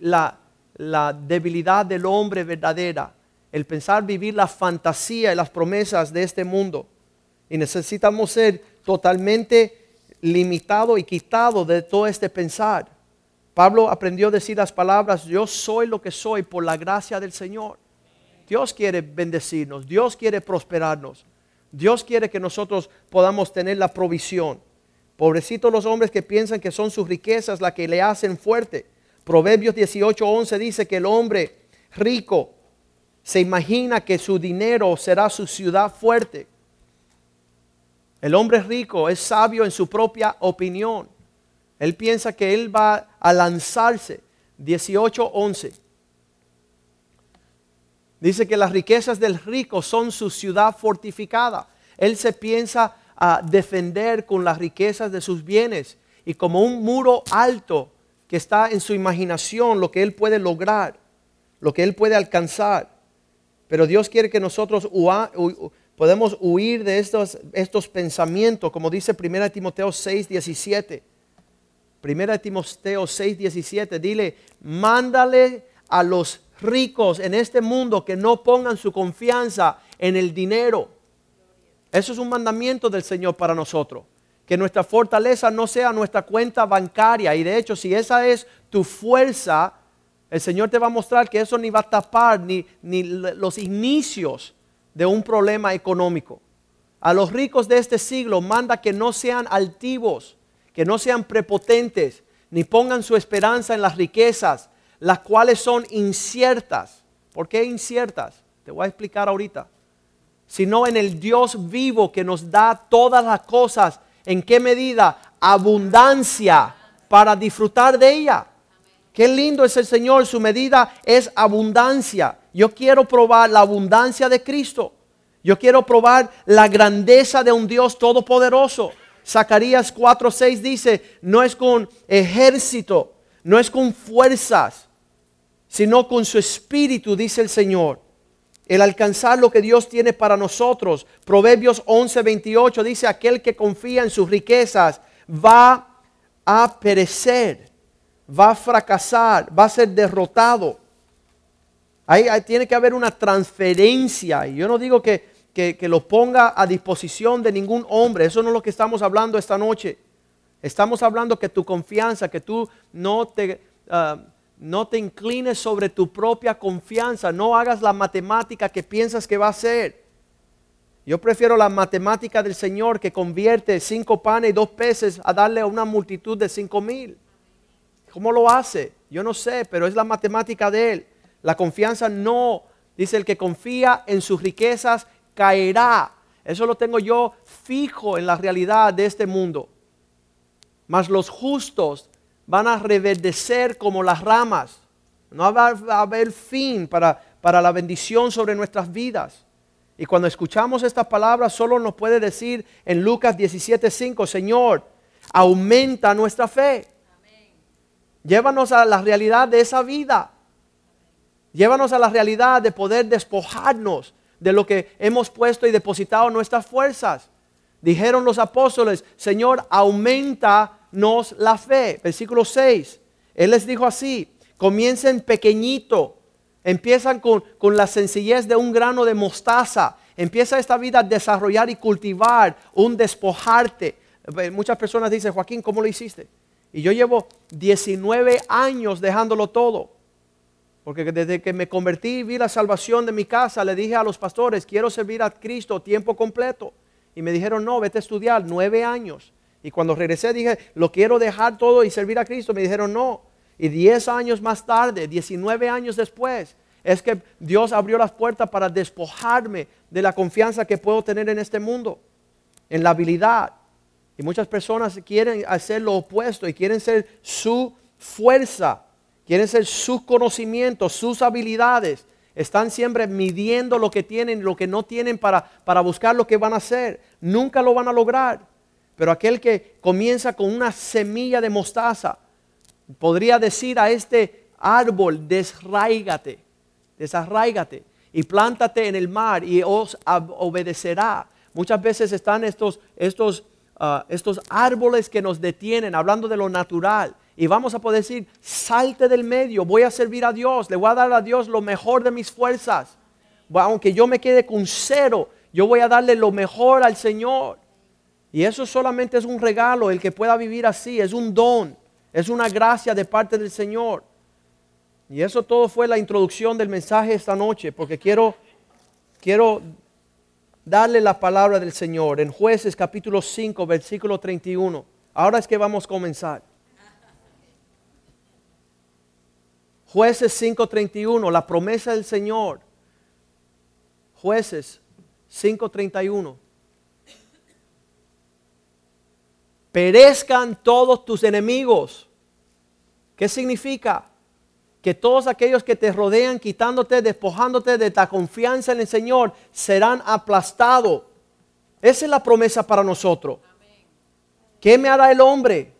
la, la debilidad del hombre verdadera, el pensar vivir la fantasía y las promesas de este mundo. Y necesitamos ser totalmente limitados y quitados de todo este pensar. Pablo aprendió a decir las palabras, yo soy lo que soy por la gracia del Señor. Dios quiere bendecirnos, Dios quiere prosperarnos, Dios quiere que nosotros podamos tener la provisión. Pobrecitos los hombres que piensan que son sus riquezas las que le hacen fuerte. Proverbios 18:11 dice que el hombre rico se imagina que su dinero será su ciudad fuerte. El hombre rico es sabio en su propia opinión. Él piensa que él va a lanzarse. 18:11. Dice que las riquezas del rico son su ciudad fortificada. Él se piensa a defender con las riquezas de sus bienes y como un muro alto que está en su imaginación lo que él puede lograr, lo que él puede alcanzar. Pero Dios quiere que nosotros podemos huir de estos, estos pensamientos, como dice 1 Timoteo 6, 17. 1 Timoteo 6, 17, dile, mándale a los ricos en este mundo que no pongan su confianza en el dinero. Eso es un mandamiento del Señor para nosotros. Que nuestra fortaleza no sea nuestra cuenta bancaria. Y de hecho, si esa es tu fuerza, el Señor te va a mostrar que eso ni va a tapar ni, ni los inicios de un problema económico. A los ricos de este siglo manda que no sean altivos, que no sean prepotentes, ni pongan su esperanza en las riquezas, las cuales son inciertas. ¿Por qué inciertas? Te voy a explicar ahorita. Sino en el Dios vivo que nos da todas las cosas. ¿En qué medida? Abundancia para disfrutar de ella. Qué lindo es el Señor, su medida es abundancia. Yo quiero probar la abundancia de Cristo. Yo quiero probar la grandeza de un Dios todopoderoso. Zacarías 4:6 dice, no es con ejército, no es con fuerzas, sino con su espíritu, dice el Señor. El alcanzar lo que Dios tiene para nosotros. Proverbios 11, 28 dice, aquel que confía en sus riquezas va a perecer, va a fracasar, va a ser derrotado. Ahí, tiene que haber una transferencia. Y yo no digo que, que, lo ponga a disposición de ningún hombre. Eso no es lo que estamos hablando esta noche. Estamos hablando que tu confianza, que tú no te... Ah, no te inclines sobre tu propia confianza. No hagas la matemática que piensas que va a ser. Yo prefiero la matemática del Señor que convierte cinco panes y dos peces a darle a una multitud de cinco mil. ¿Cómo lo hace? Yo no sé, pero es la matemática de Él. La confianza no, dice el que confía en sus riquezas, caerá. Eso lo tengo yo fijo en la realidad de este mundo. Mas los justos van a reverdecer como las ramas. No va a haber fin para, para la bendición sobre nuestras vidas. Y cuando escuchamos estas palabras, solo nos puede decir en Lucas 17:5, Señor, aumenta nuestra fe. Llévanos a la realidad de esa vida. Llévanos a la realidad de poder despojarnos de lo que hemos puesto y depositado nuestras fuerzas. Dijeron los apóstoles, Señor, aumentanos la fe. Versículo 6. Él les dijo así, comiencen pequeñito, empiezan con, con la sencillez de un grano de mostaza. Empieza esta vida a desarrollar y cultivar un despojarte. Eh, muchas personas dicen, Joaquín, ¿cómo lo hiciste? Y yo llevo 19 años dejándolo todo. Porque desde que me convertí y vi la salvación de mi casa, le dije a los pastores, quiero servir a Cristo tiempo completo. Y me dijeron, no, vete a estudiar, nueve años. Y cuando regresé dije, lo quiero dejar todo y servir a Cristo. Me dijeron, no. Y diez años más tarde, 19 años después, es que Dios abrió las puertas para despojarme de la confianza que puedo tener en este mundo, en la habilidad, y muchas personas quieren hacer lo opuesto y quieren ser su fuerza, quieren ser sus conocimientos, sus habilidades. Están siempre midiendo lo que tienen, lo que no tienen para, para buscar lo que van a hacer. Nunca lo van a lograr. Pero aquel que comienza con una semilla de mostaza, podría decir a este árbol, desraígate, desarraígate y plántate en el mar y os obedecerá. Muchas veces están estos, estos Ah, estos árboles que nos detienen, hablando de lo natural. Y vamos a poder decir, salte del medio, voy a servir a Dios, le voy a dar a Dios lo mejor de mis fuerzas. Aunque yo me quede con cero, yo voy a darle lo mejor al Señor. Y eso solamente es un regalo, el que pueda vivir así, es un don, es una gracia de parte del Señor. Y eso todo fue la introducción del mensaje esta noche, porque quiero, quiero darle la palabra del Señor en jueces capítulo 5, versículo 31. Ahora es que vamos a comenzar. Jueces 5:31, la promesa del Señor. Jueces 5:31. Perezcan todos tus enemigos. ¿Qué significa? que todos aquellos que te rodean, quitándote, despojándote de ta confianza en el Señor, serán aplastados. Esa es la promesa para nosotros. ¿Qué me hará el hombre?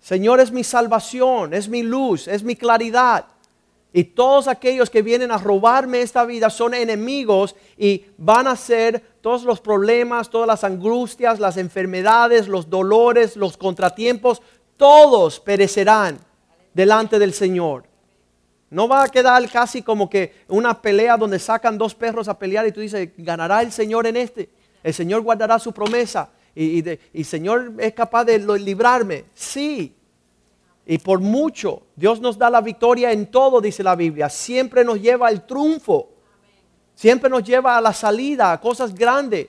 Señor es mi salvación, es mi luz, es mi claridad. Y todos aquellos que vienen a robarme esta vida son enemigos y van a ser todos los problemas, todas las angustias, las enfermedades, los dolores, los contratiempos, todos perecerán delante del Señor. No va a quedar casi como que una pelea donde sacan dos perros a pelear y tú dices, ganará el Señor en este. El Señor guardará su promesa y, el Señor es capaz de librarme. Sí. Y por mucho, Dios nos da la victoria en todo, dice la Biblia. Siempre nos lleva al triunfo. Siempre nos lleva a la salida, a cosas grandes.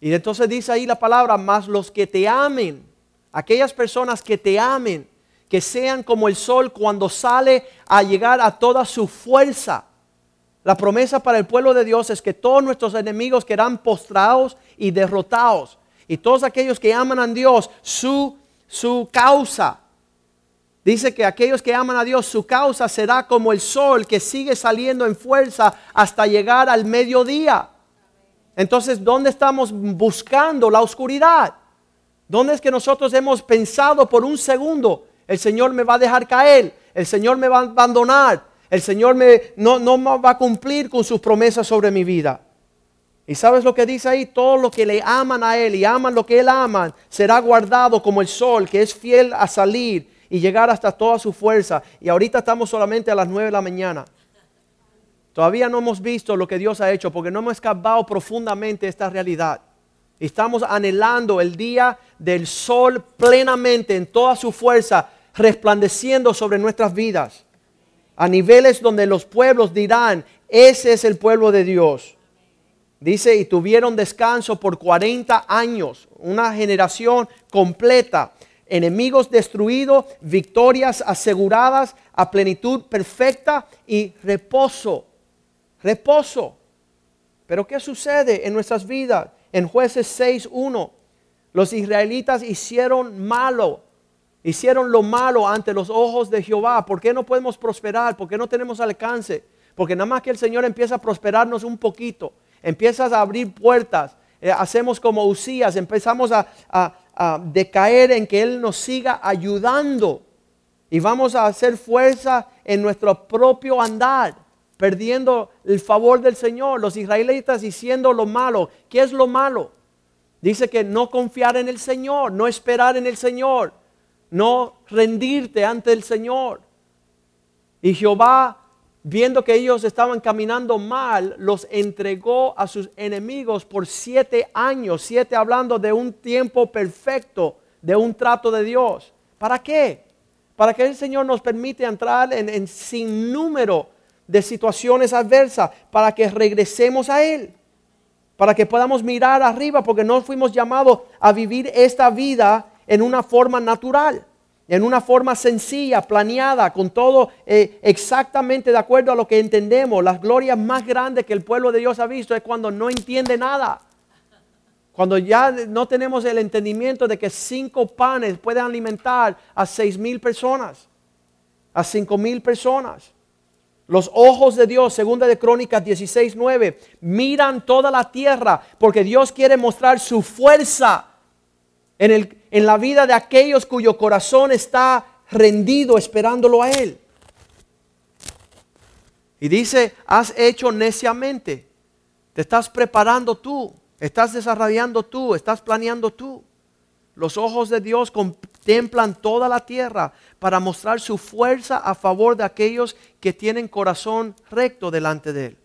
Y entonces dice ahí la palabra, más los que te amen, aquellas personas que te amen, que sean como el sol cuando sale a llegar a toda su fuerza. La promesa para el pueblo de Dios es que todos nuestros enemigos quedarán postrados y derrotados. Y todos aquellos que aman a Dios, su, su causa. Dice que aquellos que aman a Dios, su causa será como el sol que sigue saliendo en fuerza hasta llegar al mediodía. Entonces, ¿dónde estamos buscando la oscuridad? ¿Dónde es que nosotros hemos pensado por un segundo el Señor me va a dejar caer, el Señor me va a abandonar, el Señor me, no, no va a cumplir con sus promesas sobre mi vida. Y sabes lo que dice ahí, todos los que le aman a Él y aman lo que Él ama, será guardado como el sol que es fiel a salir y llegar hasta toda su fuerza. Y ahorita estamos solamente a las 9 de la mañana. Todavía no hemos visto lo que Dios ha hecho porque no hemos escapado profundamente esta realidad. Estamos anhelando el día del sol plenamente en toda su fuerza, resplandeciendo sobre nuestras vidas. A niveles donde los pueblos dirán, ese es el pueblo de Dios. Dice, y tuvieron descanso por 40 años, una generación completa, enemigos destruidos, victorias aseguradas, a plenitud perfecta y reposo. Reposo. Pero ¿qué sucede en nuestras vidas? En jueces 6.1, los israelitas hicieron malo, hicieron lo malo ante los ojos de Jehová. ¿Por qué no podemos prosperar? ¿Por qué no tenemos alcance? Porque nada más que el Señor empieza a prosperarnos un poquito, empiezas a abrir puertas, eh, hacemos como Usías, empezamos a, a decaer en que Él nos siga ayudando y vamos a hacer fuerza en nuestro propio andar perdiendo el favor del Señor, los israelitas diciendo lo malo. ¿Qué es lo malo? Dice que no confiar en el Señor, no esperar en el Señor, no rendirte ante el Señor. Y Jehová, viendo que ellos estaban caminando mal, los entregó a sus enemigos por siete años, siete hablando de un tiempo perfecto, de un trato de Dios. ¿Para qué? Para que el Señor nos permite entrar en, en sin número de situaciones adversas para que regresemos a Él, para que podamos mirar arriba, porque no fuimos llamados a vivir esta vida en una forma natural, en una forma sencilla, planeada, con todo eh, exactamente de acuerdo a lo que entendemos. Las glorias más grandes que el pueblo de Dios ha visto es cuando no entiende nada. Cuando ya no tenemos el entendimiento de que cinco panes pueden alimentar a seis mil personas, a cinco mil personas. Los ojos de Dios, segunda de Crónicas 16, 9, miran toda la tierra porque Dios quiere mostrar su fuerza en, el, en la vida de aquellos cuyo corazón está rendido esperándolo a Él. Y dice, has hecho neciamente, te estás preparando tú, estás desarrollando tú, estás planeando tú. Los ojos de Dios contemplan toda la tierra para mostrar su fuerza a favor de aquellos que tienen corazón recto delante de Él.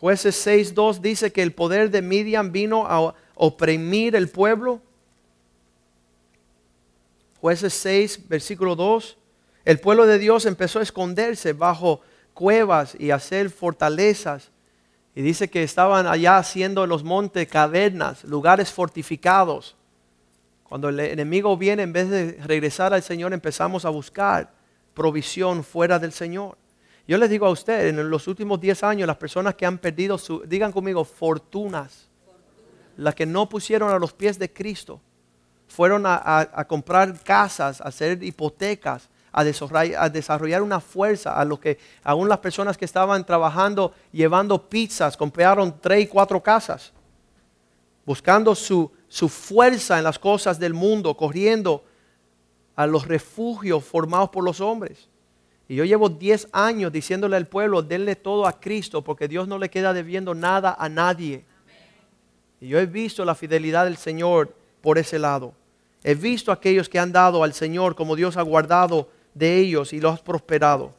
Jueces 6.2 dice que el poder de Midian vino a oprimir el pueblo. Jueces 6, versículo 2. El pueblo de Dios empezó a esconderse bajo cuevas y hacer fortalezas y dice que estaban allá haciendo en los montes cavernas, lugares fortificados. Cuando el enemigo viene, en vez de regresar al Señor, empezamos a buscar provisión fuera del Señor. Yo les digo a ustedes, en los últimos 10 años, las personas que han perdido digan conmigo, fortunas, las que no pusieron a los pies de Cristo, fueron a comprar casas, a hacer hipotecas, a desarrollar, una fuerza a lo que aún las personas que estaban trabajando llevando pizzas compraron tres y cuatro casas, buscando su, su fuerza en las cosas del mundo, corriendo a los refugios formados por los hombres. Y yo llevo 10 años diciéndole al pueblo, denle todo a Cristo, porque Dios no le queda debiendo nada a nadie. Y yo he visto la fidelidad del Señor por ese lado. He visto a aquellos que han dado al Señor como Dios ha guardado de ellos y los has prosperado.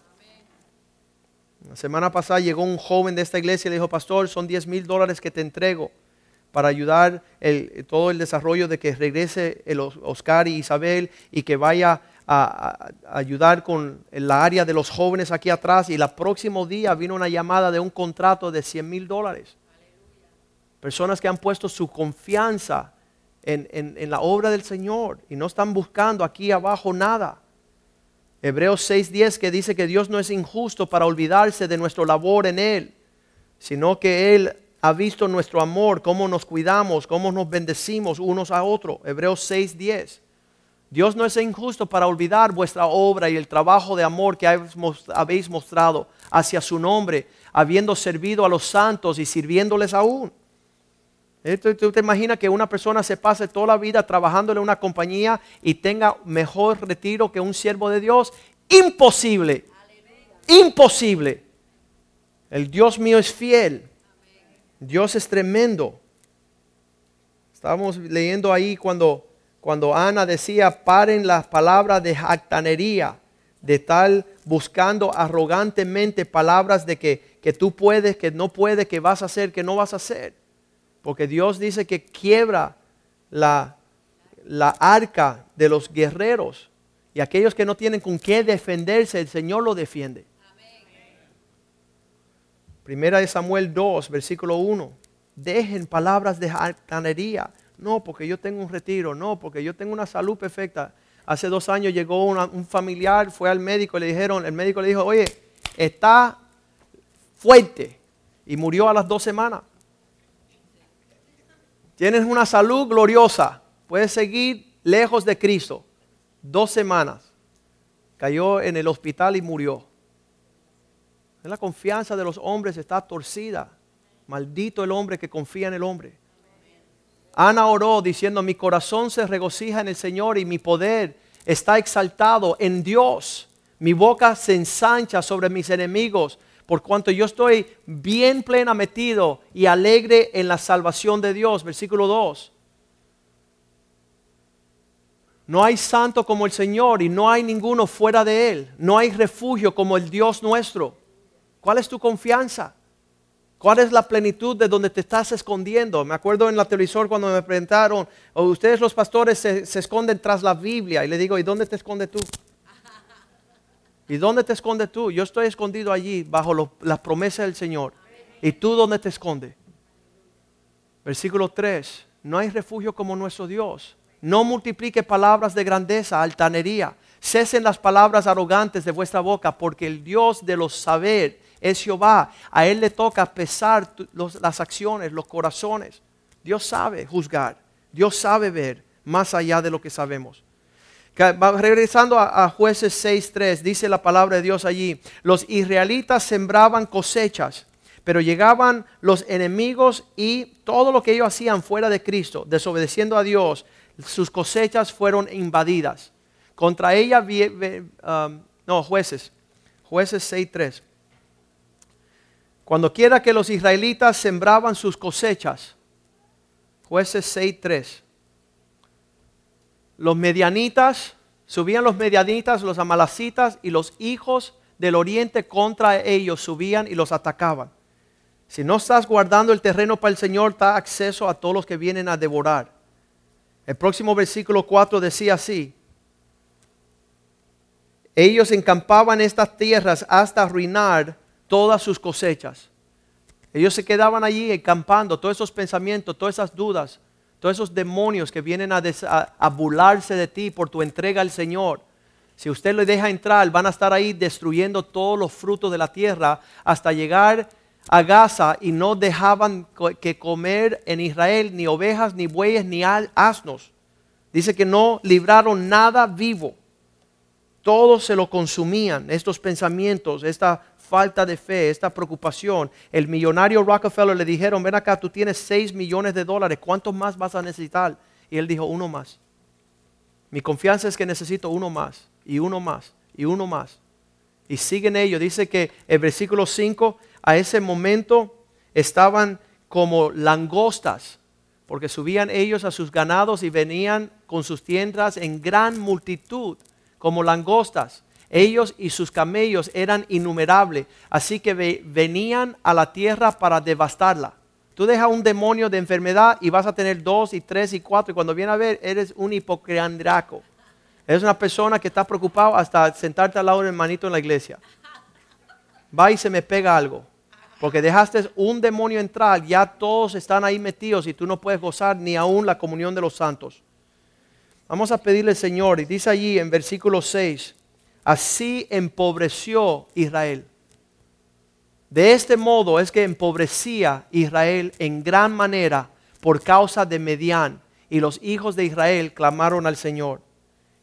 La semana pasada llegó un joven de esta iglesia y le dijo, pastor, son 10 mil dólares que te entrego para ayudar todo el desarrollo de que regrese el Oscar y Isabel y que vaya a, ayudar con la área de los jóvenes aquí atrás. Y el próximo día vino una llamada de un contrato de 100 mil dólares. Personas que han puesto su confianza en, en la obra del Señor y no están buscando aquí abajo nada. Hebreos 6:10 que dice que Dios no es injusto para olvidarse de nuestro labor en Él, sino que Él ha visto nuestro amor, cómo nos cuidamos, cómo nos bendecimos unos a otros. Hebreos 6:10. Dios no es injusto para olvidar vuestra obra y el trabajo de amor que habéis mostrado hacia su nombre, habiendo servido a los santos y sirviéndoles aún. ¿Tú te imaginas que una persona se pase toda la vida trabajando en una compañía y tenga mejor retiro que un siervo de Dios? Imposible. Imposible. El Dios mío es fiel. Dios es tremendo. Estábamos leyendo ahí cuando, cuando Ana decía, paren las palabras de jactanería, de tal buscando arrogantemente palabras de que, que tú puedes, que no puedes, que vas a hacer, que no vas a hacer. Porque Dios dice que quiebra la, la arca de los guerreros. Y aquellos que no tienen con qué defenderse, el Señor lo defiende. Primera de Samuel 2, versículo 1. Dejen palabras de altanería. No, porque yo tengo un retiro. No, porque yo tengo una salud perfecta. Hace dos años llegó un familiar, fue al médico, le dijeron, el médico le dijo, oye, está fuerte y murió a las dos semanas. Tienes una salud gloriosa, puedes seguir lejos de Cristo. Dos semanas. Cayó en el hospital y murió. La confianza de los hombres está torcida. Maldito el hombre que confía en el hombre. Ana oró diciendo, mi corazón se regocija en el Señor y mi poder está exaltado en Dios. Mi boca se ensancha sobre mis enemigos, por cuanto yo estoy bien plena metido y alegre en la salvación de Dios. Versículo 2. No hay santo como el Señor y no hay ninguno fuera de Él. No hay refugio como el Dios nuestro. ¿Cuál es tu confianza? ¿Cuál es la plenitud de donde te estás escondiendo? Me acuerdo en la televisor cuando me preguntaron, ustedes los pastores se, esconden tras la Biblia. Y le digo, ¿y dónde te escondes tú? ¿Y dónde te escondes tú? Yo estoy escondido allí bajo las promesas del Señor. ¿Y tú dónde te escondes? Versículo 3. No hay refugio como nuestro Dios. No multiplique palabras de grandeza, altanería. Cesen las palabras arrogantes de vuestra boca, porque el Dios de los saber es Jehová. A Él le toca pesar las acciones, los corazones. Dios sabe juzgar. Dios sabe ver más allá de lo que sabemos. Regresando a, a jueces 6.3, dice la palabra de Dios allí, los israelitas sembraban cosechas, pero llegaban los enemigos y todo lo que ellos hacían fuera de Cristo, desobedeciendo a Dios, sus cosechas fueron invadidas. Contra ella, um, no, jueces, jueces 6.3. Cuando quiera que los israelitas sembraban sus cosechas, jueces 6.3, los medianitas, subían los medianitas, los amalacitas y los hijos del oriente contra ellos subían y los atacaban. Si no estás guardando el terreno para el Señor, da acceso a todos los que vienen a devorar. El próximo versículo 4 decía así, ellos encampaban estas tierras hasta arruinar todas sus cosechas. Ellos se quedaban allí encampando, todos esos pensamientos, todas esas dudas, todos esos demonios que vienen a, a, burlarse de ti por tu entrega al Señor. Si usted le deja entrar, van a estar ahí destruyendo todos los frutos de la tierra hasta llegar a Gaza y no dejaban que comer en Israel ni ovejas, ni bueyes, ni asnos. Dice que no libraron nada vivo. Todos se lo consumían, estos pensamientos, esta falta de fe, esta preocupación. El millonario Rockefeller le dijeron, ven acá, tú tienes 6 millones de dólares, ¿cuántos más vas a necesitar? Y él dijo, uno más. Mi confianza es que necesito uno más, y uno más, y uno más. Y siguen ellos. Dice que el versículo 5, a ese momento estaban como langostas, porque subían ellos a sus ganados y venían con sus tiendas en gran multitud, como langostas ellos y sus camellos eran innumerables, así que venían a la tierra para devastarla. Tú dejas un demonio de enfermedad y vas a tener dos y tres y cuatro, y cuando viene a ver, eres un hipocreandraco. Eres una persona que está preocupado hasta sentarte al lado del manito en la iglesia. Va y se me pega algo. Porque dejaste un demonio entrar, ya todos están ahí metidos y tú no puedes gozar ni aún la comunión de los santos. Vamos a pedirle al Señor, y dice allí en versículo 6, Así empobreció Israel. De este modo es que empobrecía Israel en gran manera por causa de Medián. Y los hijos de Israel clamaron al Señor.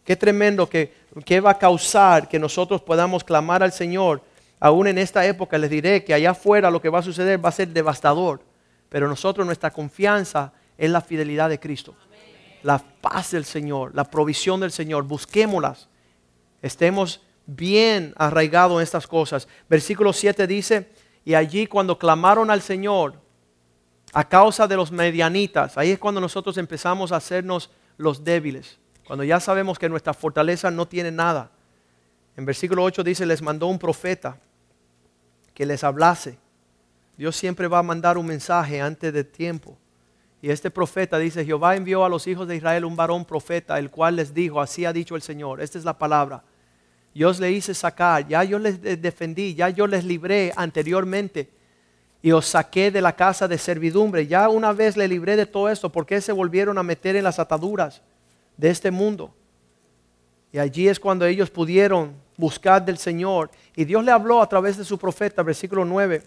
Qué tremendo que, que va a causar que nosotros podamos clamar al Señor. Aún en esta época les diré que allá afuera lo que va a suceder va a ser devastador. Pero nosotros nuestra confianza es la fidelidad de Cristo. La paz del Señor, la provisión del Señor. Busquémoslas estemos bien arraigados en estas cosas. Versículo 7 dice, y allí cuando clamaron al Señor a causa de los medianitas, ahí es cuando nosotros empezamos a hacernos los débiles, cuando ya sabemos que nuestra fortaleza no tiene nada. En versículo 8 dice, les mandó un profeta que les hablase. Dios siempre va a mandar un mensaje antes de tiempo. Y este profeta dice, Jehová envió a los hijos de Israel un varón profeta, el cual les dijo, así ha dicho el Señor, esta es la palabra. Yo os le hice sacar, ya yo les defendí, ya yo les libré anteriormente y os saqué de la casa de servidumbre. Ya una vez le libré de todo esto, ¿por qué se volvieron a meter en las ataduras de este mundo? Y allí es cuando ellos pudieron buscar del Señor. Y Dios le habló a través de su profeta, versículo 9.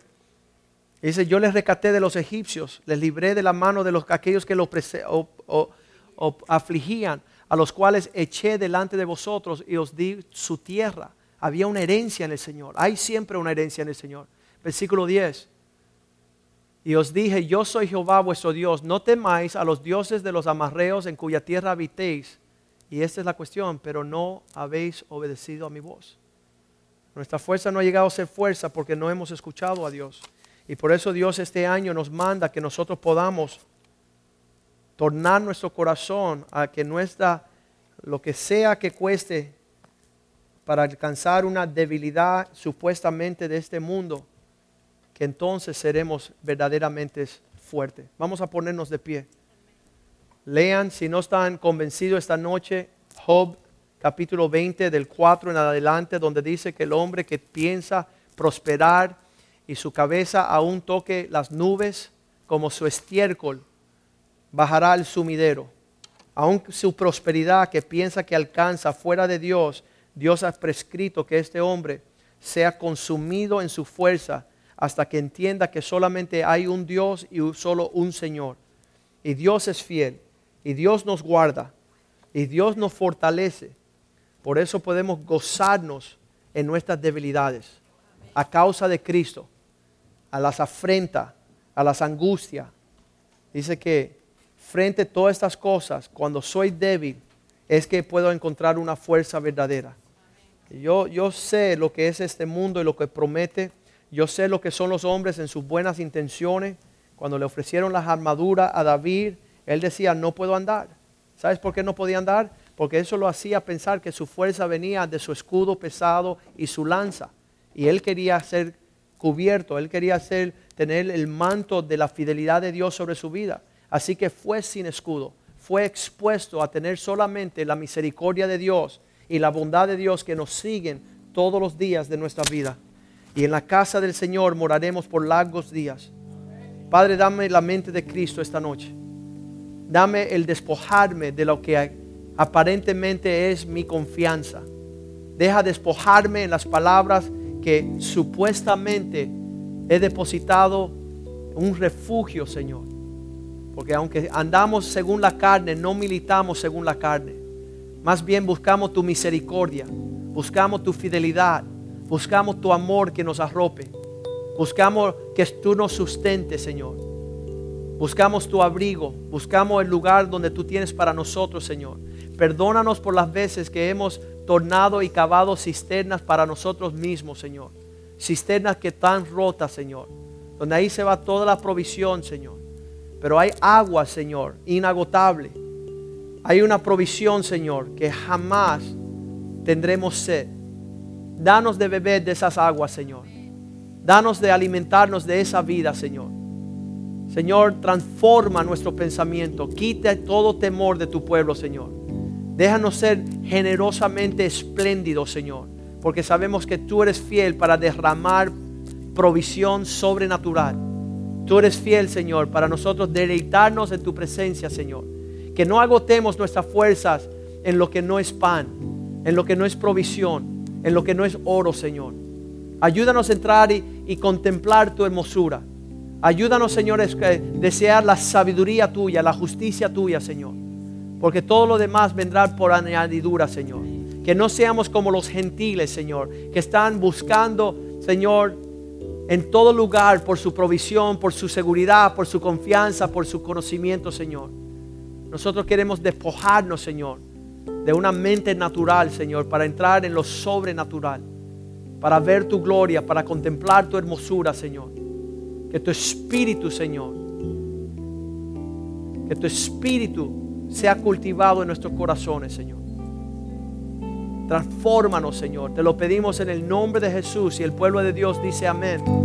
Dice, yo les recaté de los egipcios, les libré de la mano de los, aquellos que los afligían, a los cuales eché delante de vosotros y os di su tierra. Había una herencia en el Señor. Hay siempre una herencia en el Señor. Versículo 10. Y os dije, yo soy Jehová vuestro Dios, no temáis a los dioses de los amarreos en cuya tierra habitéis. Y esta es la cuestión, pero no habéis obedecido a mi voz. Nuestra fuerza no ha llegado a ser fuerza porque no hemos escuchado a Dios. Y por eso Dios este año nos manda que nosotros podamos tornar nuestro corazón a que nuestra, lo que sea que cueste para alcanzar una debilidad supuestamente de este mundo, que entonces seremos verdaderamente fuertes. Vamos a ponernos de pie. Lean, si no están convencidos esta noche, Job capítulo 20 del 4 en adelante, donde dice que el hombre que piensa prosperar y su cabeza aún toque las nubes como su estiércol, bajará al sumidero. Aún su prosperidad que piensa que alcanza fuera de Dios, Dios ha prescrito que este hombre sea consumido en su fuerza hasta que entienda que solamente hay un Dios y solo un Señor. Y Dios es fiel, y Dios nos guarda, y Dios nos fortalece. Por eso podemos gozarnos en nuestras debilidades, a causa de Cristo, a las afrentas, a las angustias. Dice que frente a todas estas cosas, cuando soy débil, es que puedo encontrar una fuerza verdadera. Yo, yo sé lo que es este mundo y lo que promete yo sé lo que son los hombres en sus buenas intenciones. Cuando le ofrecieron las armaduras a David, él decía, no puedo andar. ¿Sabes por qué no podía andar? Porque eso lo hacía pensar que su fuerza venía de su escudo pesado y su lanza. Y él quería ser cubierto, él quería ser, tener el manto de la fidelidad de Dios sobre su vida. Así que fue sin escudo, fue expuesto a tener solamente la misericordia de Dios y la bondad de Dios que nos siguen todos los días de nuestra vida y en la casa del Señor moraremos por largos días. Padre, dame la mente de Cristo esta noche. Dame el despojarme de lo que aparentemente es mi confianza. Deja despojarme en las palabras que supuestamente he depositado un refugio, Señor. Porque aunque andamos según la carne, no militamos según la carne. Más bien buscamos tu misericordia, buscamos tu fidelidad, Buscamos tu amor que nos arrope. Buscamos que tú nos sustentes, Señor. Buscamos tu abrigo. Buscamos el lugar donde tú tienes para nosotros, Señor. Perdónanos por las veces que hemos tornado y cavado cisternas para nosotros mismos, Señor. Cisternas que están rotas, Señor. Donde ahí se va toda la provisión, Señor. Pero hay agua, Señor, inagotable. Hay una provisión, Señor, que jamás tendremos sed. Danos de beber de esas aguas, Señor. Danos de alimentarnos de esa vida, Señor. Señor, transforma nuestro pensamiento. Quita todo temor de tu pueblo, Señor. Déjanos ser generosamente espléndidos, Señor. Porque sabemos que tú eres fiel para derramar provisión sobrenatural. Tú eres fiel, Señor, para nosotros deleitarnos en tu presencia, Señor. Que no agotemos nuestras fuerzas en lo que no es pan, en lo que no es provisión en lo que no es oro, Señor. Ayúdanos a entrar y, contemplar tu hermosura. Ayúdanos, Señor, a desear la sabiduría tuya, la justicia tuya, Señor. Porque todo lo demás vendrá por añadidura, Señor. Que no seamos como los gentiles, Señor, que están buscando, Señor, en todo lugar por su provisión, por su seguridad, por su confianza, por su conocimiento, Señor. Nosotros queremos despojarnos, Señor, de una mente natural, Señor, para entrar en lo sobrenatural, para ver tu gloria, para contemplar tu hermosura, Señor. Que tu espíritu, Señor, que tu espíritu sea cultivado en nuestros corazones, Señor. Transfórmanos, Señor. Te lo pedimos en el nombre de Jesús y el pueblo de Dios dice amén.